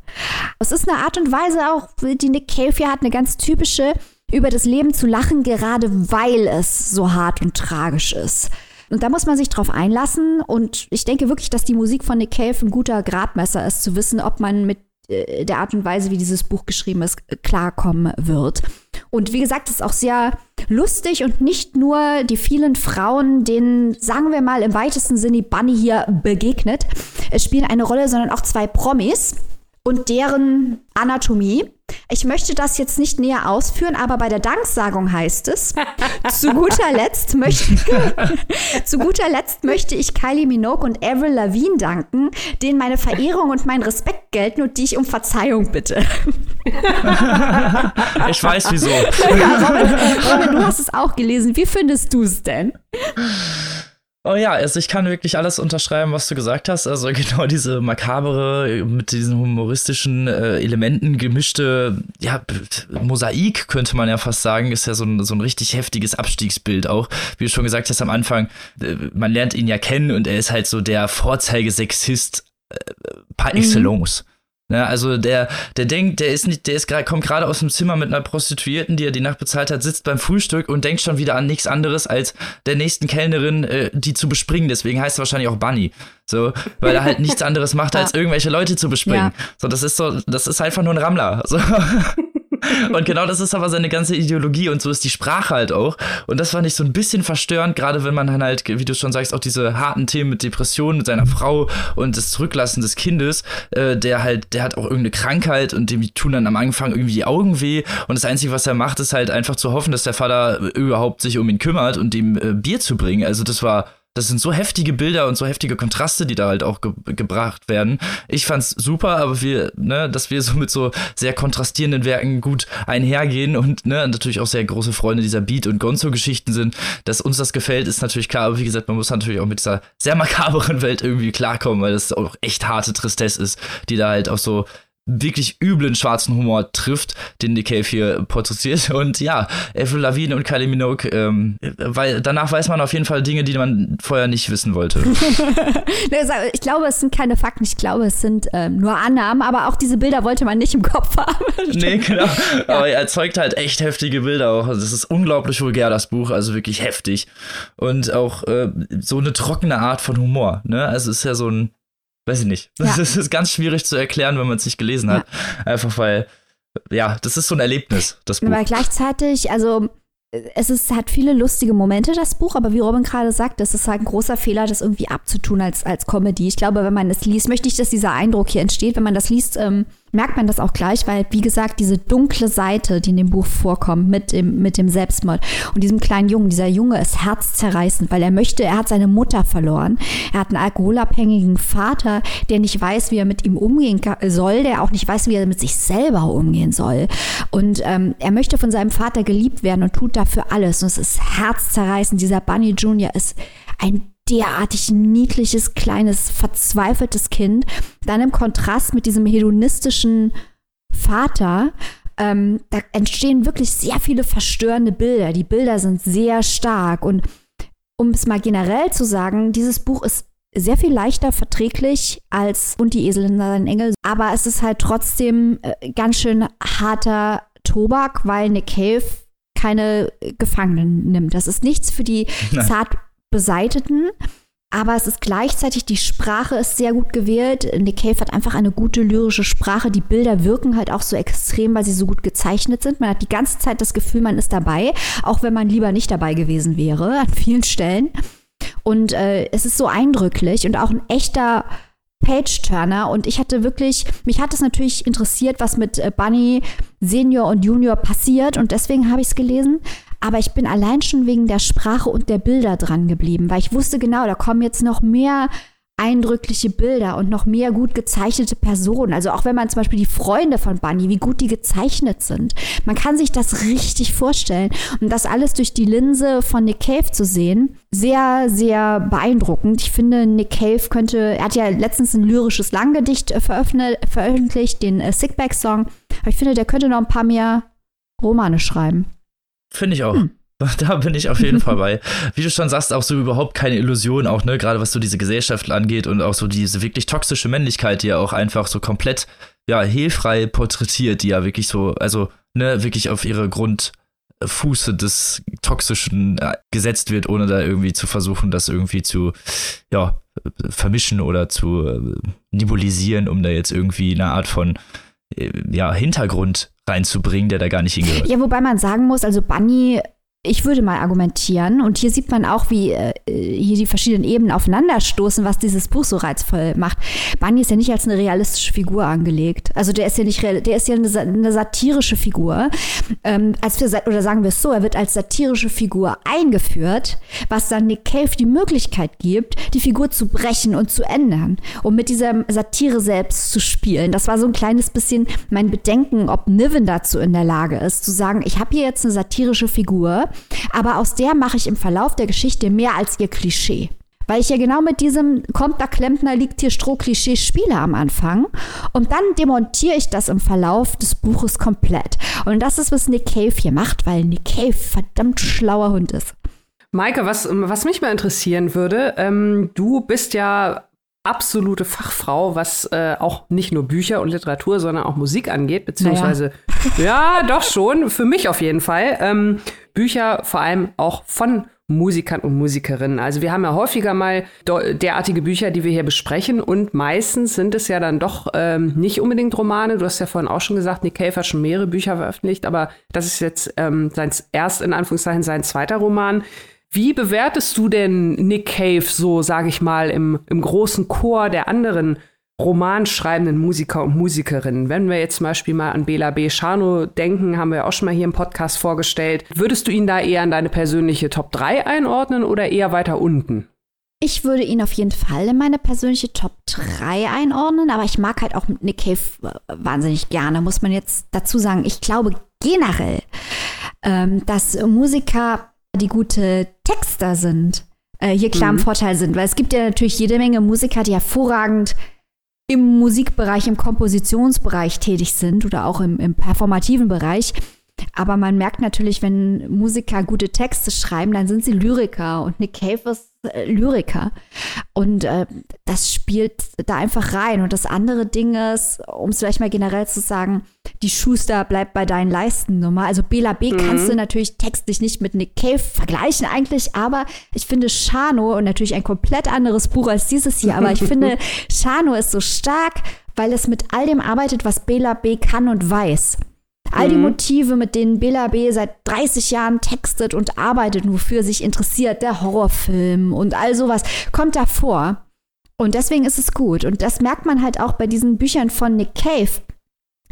Es ist eine Art und Weise auch, die Nick Cave hier hat, eine ganz typische, über das Leben zu lachen, gerade weil es so hart und tragisch ist. Und da muss man sich drauf einlassen. Und ich denke wirklich, dass die Musik von Nick Cave ein guter Gradmesser ist, zu wissen, ob man mit äh, der Art und Weise, wie dieses Buch geschrieben ist, klarkommen wird. Und wie gesagt, es ist auch sehr lustig und nicht nur die vielen Frauen, denen, sagen wir mal, im weitesten Sinne Bunny hier begegnet, spielen eine Rolle, sondern auch zwei Promis und deren Anatomie. Ich möchte das jetzt nicht näher ausführen, aber bei der Danksagung heißt es, (laughs) zu guter Letzt möchte, (laughs) zu guter Letzt möchte ich Kylie Minogue und Avril Lavigne danken, denen meine Verehrung und mein Respekt gelten und die ich um Verzeihung bitte. (laughs) ich weiß wieso. Ja, Robin, Robin, du hast es auch gelesen. Wie findest du es denn? Oh ja, also ich kann wirklich alles unterschreiben, was du gesagt hast. Also (laughs) genau diese makabere, mit diesen humoristischen äh, Elementen gemischte, ja, Mosaik könnte man ja fast sagen, ist ja so ein, so ein richtig heftiges Abstiegsbild auch. Wie du schon gesagt hast am Anfang, äh, man lernt ihn ja kennen und er ist halt so der Vorzeigesexist äh, par excellence. Mhm. Ne, also der, der denkt, der ist nicht, der ist gerade, kommt gerade aus dem Zimmer mit einer Prostituierten, die er die Nacht bezahlt hat, sitzt beim Frühstück und denkt schon wieder an nichts anderes als der nächsten Kellnerin, äh, die zu bespringen. Deswegen heißt er wahrscheinlich auch Bunny. So, weil er halt (laughs) nichts anderes macht, als irgendwelche Leute zu bespringen. Ja. So, das ist so, das ist einfach nur ein Rammler. So. (laughs) Und genau das ist aber seine ganze Ideologie und so ist die Sprache halt auch. Und das fand ich so ein bisschen verstörend, gerade wenn man dann halt, wie du schon sagst, auch diese harten Themen mit Depressionen mit seiner Frau und das Zurücklassen des Kindes, äh, der halt, der hat auch irgendeine Krankheit und dem tun dann am Anfang irgendwie die Augen weh. Und das Einzige, was er macht, ist halt einfach zu hoffen, dass der Vater überhaupt sich um ihn kümmert und ihm äh, Bier zu bringen. Also das war das sind so heftige Bilder und so heftige Kontraste, die da halt auch ge gebracht werden. Ich fand's super, aber wir, ne, dass wir so mit so sehr kontrastierenden Werken gut einhergehen und ne, natürlich auch sehr große Freunde dieser Beat- und Gonzo-Geschichten sind, dass uns das gefällt, ist natürlich klar. Aber wie gesagt, man muss natürlich auch mit dieser sehr makaberen Welt irgendwie klarkommen, weil das auch echt harte Tristesse ist, die da halt auch so wirklich üblen schwarzen Humor trifft, den Nick Cave hier porträtiert. (laughs) Und ja, Avril Lavigne und Kylie Minogue, ähm, weil danach weiß man auf jeden Fall Dinge, die man vorher nicht wissen wollte. (laughs) (laughs) ich glaube, es sind keine Fakten, ich glaube, es sind ähm, nur Annahmen, aber auch diese Bilder wollte man nicht im Kopf haben. nee, genau. Aber er erzeugt halt echt heftige Bilder auch. Also das ist unglaublich vulgär, das Buch, also wirklich heftig. Und auch äh, so eine trockene Art von Humor. Ne? Also es ist ja so ein weiß ich nicht. (laughs) Das ja. ist, ganz schwierig zu erklären, wenn man es nicht gelesen hat. Ja. Einfach weil, ja, das ist so ein Erlebnis, das Buch. Aber gleichzeitig, also es ist, hat viele lustige Momente, das Buch, aber wie Robin gerade sagt, es ist halt ein großer Fehler, das irgendwie abzutun als, als Comedy. Ich glaube, wenn man es liest, möchte ich, dass dieser Eindruck hier entsteht. Wenn man das liest, ähm, merkt man das auch gleich, weil, wie gesagt, diese dunkle Seite, die in dem Buch vorkommt, mit dem, mit dem Selbstmord und diesem kleinen Jungen, dieser Junge ist herzzerreißend, weil er möchte, er hat seine Mutter verloren. Er hat einen alkoholabhängigen Vater, der nicht weiß, wie er mit ihm umgehen soll, der auch nicht weiß, wie er mit sich selber umgehen soll. Und ähm, er möchte von seinem Vater geliebt werden und tut dafür alles. Und es ist herzzerreißend. Dieser Bunny Junior ist ein derartig niedliches, kleines, verzweifeltes Kind. Dann im Kontrast mit diesem hedonistischen Vater, ähm, da entstehen wirklich sehr viele verstörende Bilder. Die Bilder sind sehr stark. Und um es mal generell zu sagen, dieses Buch ist sehr viel leichter verträglich als Und die Esel in seinen Engel. Aber es ist halt trotzdem äh, ganz schön harter Tobak, weil Nick Cave keine Gefangenen nimmt. Das ist nichts für die zart beseiteten. Aber es ist gleichzeitig, die Sprache ist sehr gut gewählt. Nick Cave hat einfach eine gute lyrische Sprache. Die Bilder wirken halt auch so extrem, weil sie so gut gezeichnet sind. Man hat die ganze Zeit das Gefühl, man ist dabei, auch wenn man lieber nicht dabei gewesen wäre, an vielen Stellen. Und äh, es ist so eindrücklich und auch ein echter Page-Turner und ich hatte wirklich, mich hat es natürlich interessiert, was mit äh, Bunny Senior und Junior passiert und deswegen habe ich es gelesen. Aber ich bin allein schon wegen der Sprache und der Bilder dran geblieben, weil ich wusste genau, da kommen jetzt noch mehr eindrückliche Bilder und noch mehr gut gezeichnete Personen. Also auch wenn man zum Beispiel die Freunde von Bunny, wie gut die gezeichnet sind. Man kann sich das richtig vorstellen. Und das alles durch die Linse von Nick Cave zu sehen, sehr, sehr beeindruckend. Ich finde, Nick Cave könnte, er hat ja letztens ein lyrisches Langgedicht äh, veröffentlicht, den äh, Sickback-Song. Aber ich finde, der könnte noch ein paar mehr Romane schreiben. Finde ich auch. Hm. (laughs) Da bin ich auf jeden Fall (laughs) bei. Wie du schon sagst, auch so überhaupt keine Illusion, auch, ne, gerade was so diese Gesellschaft angeht und auch so diese wirklich toxische Männlichkeit, die ja auch einfach so komplett, ja, hehlfrei porträtiert, die ja wirklich so, also, ne, wirklich auf ihre Grundfuße des Toxischen äh, gesetzt wird, ohne da irgendwie zu versuchen, das irgendwie zu, ja, vermischen oder zu äh, nebulisieren, um da jetzt irgendwie eine Art von, äh, ja, Hintergrund reinzubringen, der da gar nicht hingehört. Ja, wobei man sagen muss, also Bunny ich würde mal argumentieren, und hier sieht man auch, wie äh, hier die verschiedenen Ebenen aufeinanderstoßen, was dieses Buch so reizvoll macht. Bunny ist ja nicht als eine realistische Figur angelegt. Also der ist ja nicht, der ist ja eine, eine satirische Figur. Ähm, als wir, oder sagen wir es so, er wird als satirische Figur eingeführt, was dann Nick Cave die Möglichkeit gibt, die Figur zu brechen und zu ändern, um mit dieser Satire selbst zu spielen. Das war so ein kleines bisschen mein Bedenken, ob Niven dazu in der Lage ist, zu sagen, ich habe hier jetzt eine satirische Figur, aber aus der mache ich im Verlauf der Geschichte mehr als ihr Klischee. Weil ich ja genau mit diesem kommt da Klempner, liegt hier Stroh-Klischee spiele am Anfang. Und dann demontiere ich das im Verlauf des Buches komplett. Und das ist, was Nick Cave hier macht, weil Nick Cave verdammt schlauer Hund ist. Maike, was, was mich mal interessieren würde, ähm, du bist ja absolute Fachfrau, was äh, auch nicht nur Bücher und Literatur, sondern auch Musik angeht, beziehungsweise naja. (laughs) ja, doch schon, für mich auf jeden Fall. Ähm, Bücher vor allem auch von Musikern und Musikerinnen. Also wir haben ja häufiger mal derartige Bücher, die wir hier besprechen und meistens sind es ja dann doch ähm, nicht unbedingt Romane. Du hast ja vorhin auch schon gesagt, Nick Cave hat schon mehrere Bücher veröffentlicht, aber das ist jetzt ähm, sein erst in Anführungszeichen sein zweiter Roman. Wie bewertest du denn Nick Cave so, sage ich mal, im, im großen Chor der anderen romanschreibenden Musiker und Musikerinnen? Wenn wir jetzt zum Beispiel mal an Bela B. Schano denken, haben wir auch schon mal hier im Podcast vorgestellt. Würdest du ihn da eher in deine persönliche Top 3 einordnen oder eher weiter unten? Ich würde ihn auf jeden Fall in meine persönliche Top 3 einordnen, aber ich mag halt auch Nick Cave wahnsinnig gerne, muss man jetzt dazu sagen. Ich glaube generell, ähm, dass Musiker die gute Texter sind, äh, hier klar mhm. im Vorteil sind. Weil es gibt ja natürlich jede Menge Musiker, die hervorragend im Musikbereich, im Kompositionsbereich tätig sind oder auch im, im performativen Bereich. Aber man merkt natürlich, wenn Musiker gute Texte schreiben, dann sind sie Lyriker und Nick Cave ist äh, Lyriker. Und äh, das spielt da einfach rein. Und das andere Ding ist, um es vielleicht mal generell zu sagen, die Schuster bleibt bei deinen Leisten-Nummer. Also Bela B. Mhm. kannst du natürlich textlich nicht mit Nick Cave vergleichen eigentlich, aber ich finde Shano, und natürlich ein komplett anderes Buch als dieses hier, aber ich finde (laughs) Shano ist so stark, weil es mit all dem arbeitet, was Bela B. kann und weiß. All die mhm. Motive, mit denen Bela B. seit 30 Jahren textet und arbeitet wofür sich interessiert, der Horrorfilm und all sowas, kommt da vor. Und deswegen ist es gut. Und das merkt man halt auch bei diesen Büchern von Nick Cave,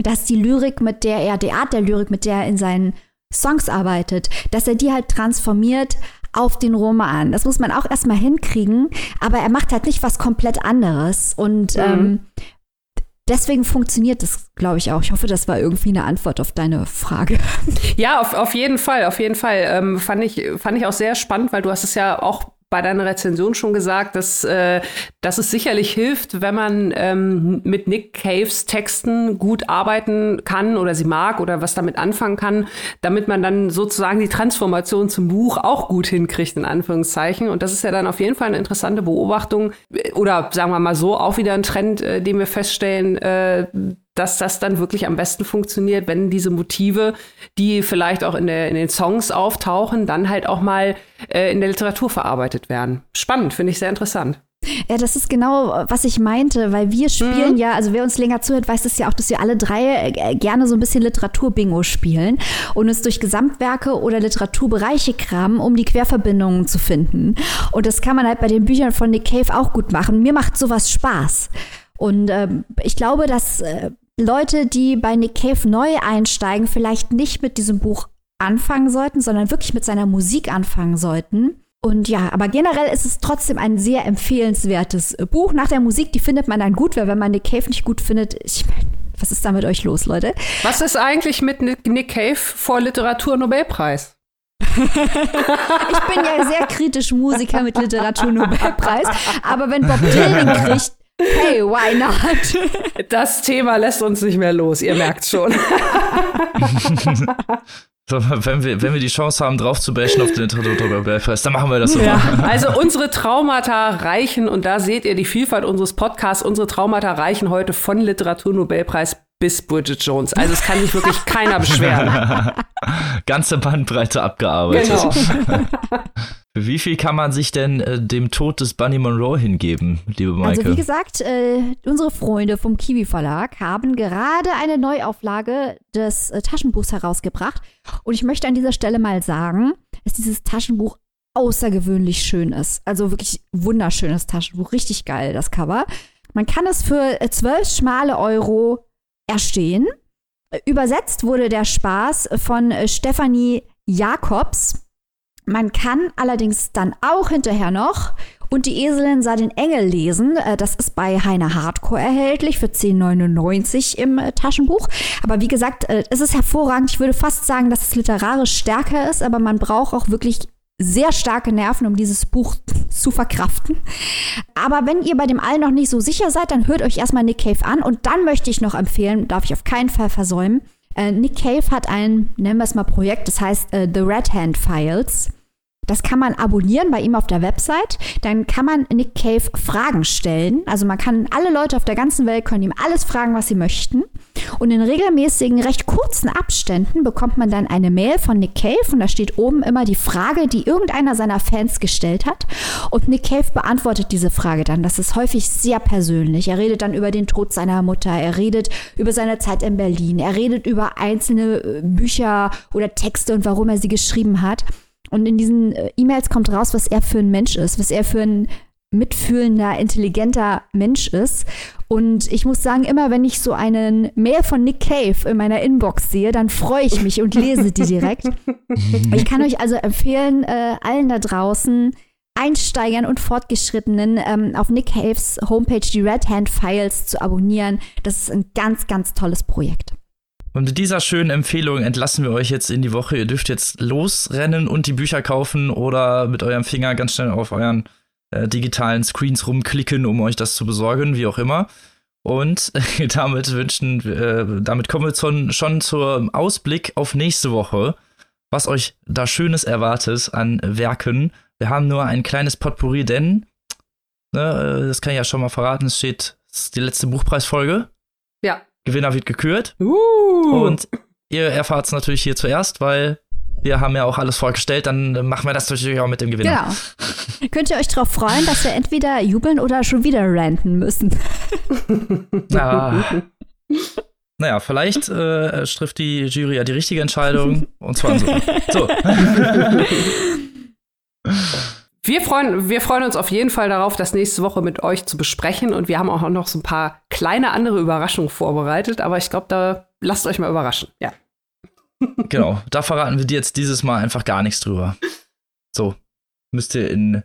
dass die Lyrik, mit der er, die Art der Lyrik, mit der er in seinen Songs arbeitet, dass er die halt transformiert auf den Roman. Das muss man auch erstmal hinkriegen, aber er macht halt nicht was komplett anderes. Und mhm. ähm, deswegen funktioniert das, glaube ich, auch. Ich hoffe, das war irgendwie eine Antwort auf deine Frage. Ja, auf, auf jeden Fall, auf jeden Fall. Ähm, fand, ich, fand ich auch sehr spannend, weil du hast es ja auch bei deiner Rezension schon gesagt, dass, äh, dass es sicherlich hilft, wenn man ähm, mit Nick Caves Texten gut arbeiten kann oder sie mag oder was damit anfangen kann, damit man dann sozusagen die Transformation zum Buch auch gut hinkriegt, in Anführungszeichen. Und das ist ja dann auf jeden Fall eine interessante Beobachtung oder sagen wir mal so, auch wieder ein Trend, äh, den wir feststellen, äh, dass das dann wirklich am besten funktioniert, wenn diese Motive, die vielleicht auch in, der, in den Songs auftauchen, dann halt auch mal äh, in der Literatur verarbeitet werden. Spannend, finde ich sehr interessant. Ja, das ist genau, was ich meinte, weil wir spielen mhm. ja, also wer uns länger zuhört, weiß es ja auch, dass wir alle drei äh, gerne so ein bisschen Literaturbingo spielen und uns durch Gesamtwerke oder Literaturbereiche kramen, um die Querverbindungen zu finden. Und das kann man halt bei den Büchern von Nick Cave auch gut machen. Mir macht sowas Spaß. Und ähm, ich glaube, dass äh, Leute, die bei Nick Cave neu einsteigen, vielleicht nicht mit diesem Buch anfangen sollten, sondern wirklich mit seiner Musik anfangen sollten und ja, aber generell ist es trotzdem ein sehr empfehlenswertes äh, Buch. Nach der Musik, die findet man dann gut, weil wenn man Nick Cave nicht gut findet, ich meine, was ist da mit euch los, Leute? Was ist eigentlich mit Nick Cave vor Literaturnobelpreis? (laughs) ich bin ja sehr kritisch Musiker mit Literaturnobelpreis, aber wenn Bob Dylan (laughs) kriegt, hey, why not? (laughs) Das Thema lässt uns nicht mehr los, ihr merkt schon. (laughs) So, wenn, wir, wenn wir die Chance haben, drauf zu bashen auf den Literaturpreis, dann machen wir das so. Ja. Also unsere Traumata reichen, und da seht ihr die Vielfalt unseres Podcasts, unsere Traumata reichen heute von Literaturnobelpreis bis Bridget Jones. Also es kann sich wirklich keiner beschweren. (laughs) Ganze Bandbreite abgearbeitet. Genau. Wie viel kann man sich denn äh, dem Tod des Bunny Monroe hingeben, liebe Maike? Also wie gesagt, äh, unsere Freunde vom Kiwi Verlag haben gerade eine Neuauflage des äh, Taschenbuchs herausgebracht. Und ich möchte an dieser Stelle mal sagen, dass dieses Taschenbuch außergewöhnlich schön ist. Also wirklich wunderschönes Taschenbuch, richtig geil, das Cover. Man kann es für äh, zwölf schmale Euro erstehen. Übersetzt wurde der Spaß von äh, Stefanie Jakobs. Man kann allerdings dann auch hinterher noch und die Eselin sah den Engel lesen. Äh, das ist bei Heine Hardcore erhältlich für 10,99 im äh, Taschenbuch. Aber wie gesagt, äh, es ist hervorragend. Ich würde fast sagen, dass es literarisch stärker ist, aber man braucht auch wirklich sehr starke Nerven, um dieses Buch (laughs) zu verkraften. Aber wenn ihr bei dem allen noch nicht so sicher seid, dann hört euch erstmal Nick Cave an. Und dann möchte ich noch empfehlen, darf ich auf keinen Fall versäumen, Nick Cave hat ein, nennen wir es mal Projekt, das heißt The Red Hand Files. Das kann man abonnieren bei ihm auf der Website. Dann kann man Nick Cave Fragen stellen. Also man kann alle Leute auf der ganzen Welt können ihm alles fragen, was sie möchten. Und in regelmäßigen, recht kurzen Abständen bekommt man dann eine Mail von Nick Cave und da steht oben immer die Frage, die irgendeiner seiner Fans gestellt hat. Und Nick Cave beantwortet diese Frage dann. Das ist häufig sehr persönlich. Er redet dann über den Tod seiner Mutter. Er redet über seine Zeit in Berlin. Er redet über einzelne äh, Bücher oder Texte und warum er sie geschrieben hat. Und in diesen äh, E-Mails kommt raus, was er für ein Mensch ist, was er für ein mitfühlender, intelligenter Mensch ist. Und ich muss sagen, immer wenn ich so einen Mail von Nick Cave in meiner Inbox sehe, dann freue ich mich und lese die direkt. (laughs) ich kann euch also empfehlen, äh, allen da draußen, Einsteigern und Fortgeschrittenen ähm, auf Nick Caves Homepage die Red Hand Files zu abonnieren. Das ist ein ganz, ganz tolles Projekt. Und mit dieser schönen Empfehlung entlassen wir euch jetzt in die Woche. Ihr dürft jetzt losrennen und die Bücher kaufen oder mit eurem Finger ganz schnell auf euren äh, digitalen Screens rumklicken, um euch das zu besorgen, wie auch immer. Und äh, (laughs) damit wünschen, äh, damit kommen wir zu, schon zum Ausblick auf nächste Woche, was euch da Schönes erwartet an Werken. Wir haben nur ein kleines Potpourri, denn, ne, äh, das kann ich ja schon mal verraten, es steht, es ist die letzte Buchpreisfolge. Ja. Gewinner wird gekürt. Uh. Und ihr erfahrt es natürlich hier zuerst, weil wir haben ja auch alles vorgestellt, dann machen wir das natürlich auch mit dem Gewinner. Genau. Könnt ihr euch darauf freuen, dass wir entweder jubeln oder schon wieder ranten müssen? ja. (laughs) Naja, vielleicht äh, trifft die Jury ja die richtige Entscheidung. (laughs) und zwar so. so. (laughs) Wir freuen, wir freuen uns auf jeden Fall darauf, das nächste Woche mit euch zu besprechen. Und wir haben auch noch so ein paar kleine andere Überraschungen vorbereitet. Aber ich glaube, da lasst euch mal überraschen. Ja. (laughs) Genau, da verraten wir dir jetzt dieses Mal einfach gar nichts drüber. So, müsst ihr in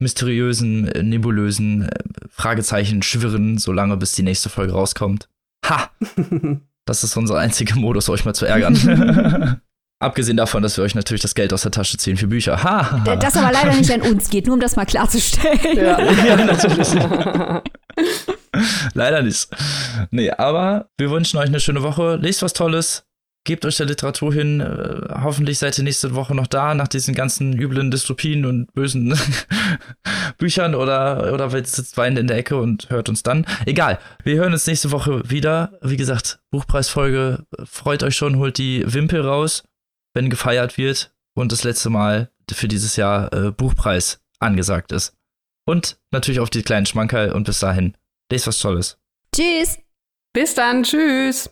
mysteriösen, nebulösen äh, Fragezeichen schwirren, solange bis die nächste Folge rauskommt. Ha! (laughs) Das ist unser einziger Modus, euch mal zu ärgern. (laughs) Abgesehen davon, dass wir euch natürlich das Geld aus der Tasche ziehen für Bücher. Ha! Das aber leider nicht an uns geht, nur um das mal klarzustellen. Ja, (laughs) ja natürlich. (laughs) leider nicht. Nee, aber wir wünschen euch eine schöne Woche. Lest was Tolles. Gebt euch der Literatur hin. Äh, hoffentlich seid ihr nächste Woche noch da, nach diesen ganzen üblen Dystopien und bösen (laughs) Büchern oder, oder sitzt weinend in der Ecke und hört uns dann. Egal. Wir hören uns nächste Woche wieder. Wie gesagt, Buchpreisfolge. Freut euch schon, holt die Wimpel raus wenn gefeiert wird und das letzte Mal für dieses Jahr äh, Buchpreis angesagt ist. und natürlich auf die kleinen Schmankerl und bis dahin. Lest was Tolles. Tschüss. Bis dann, tschüss.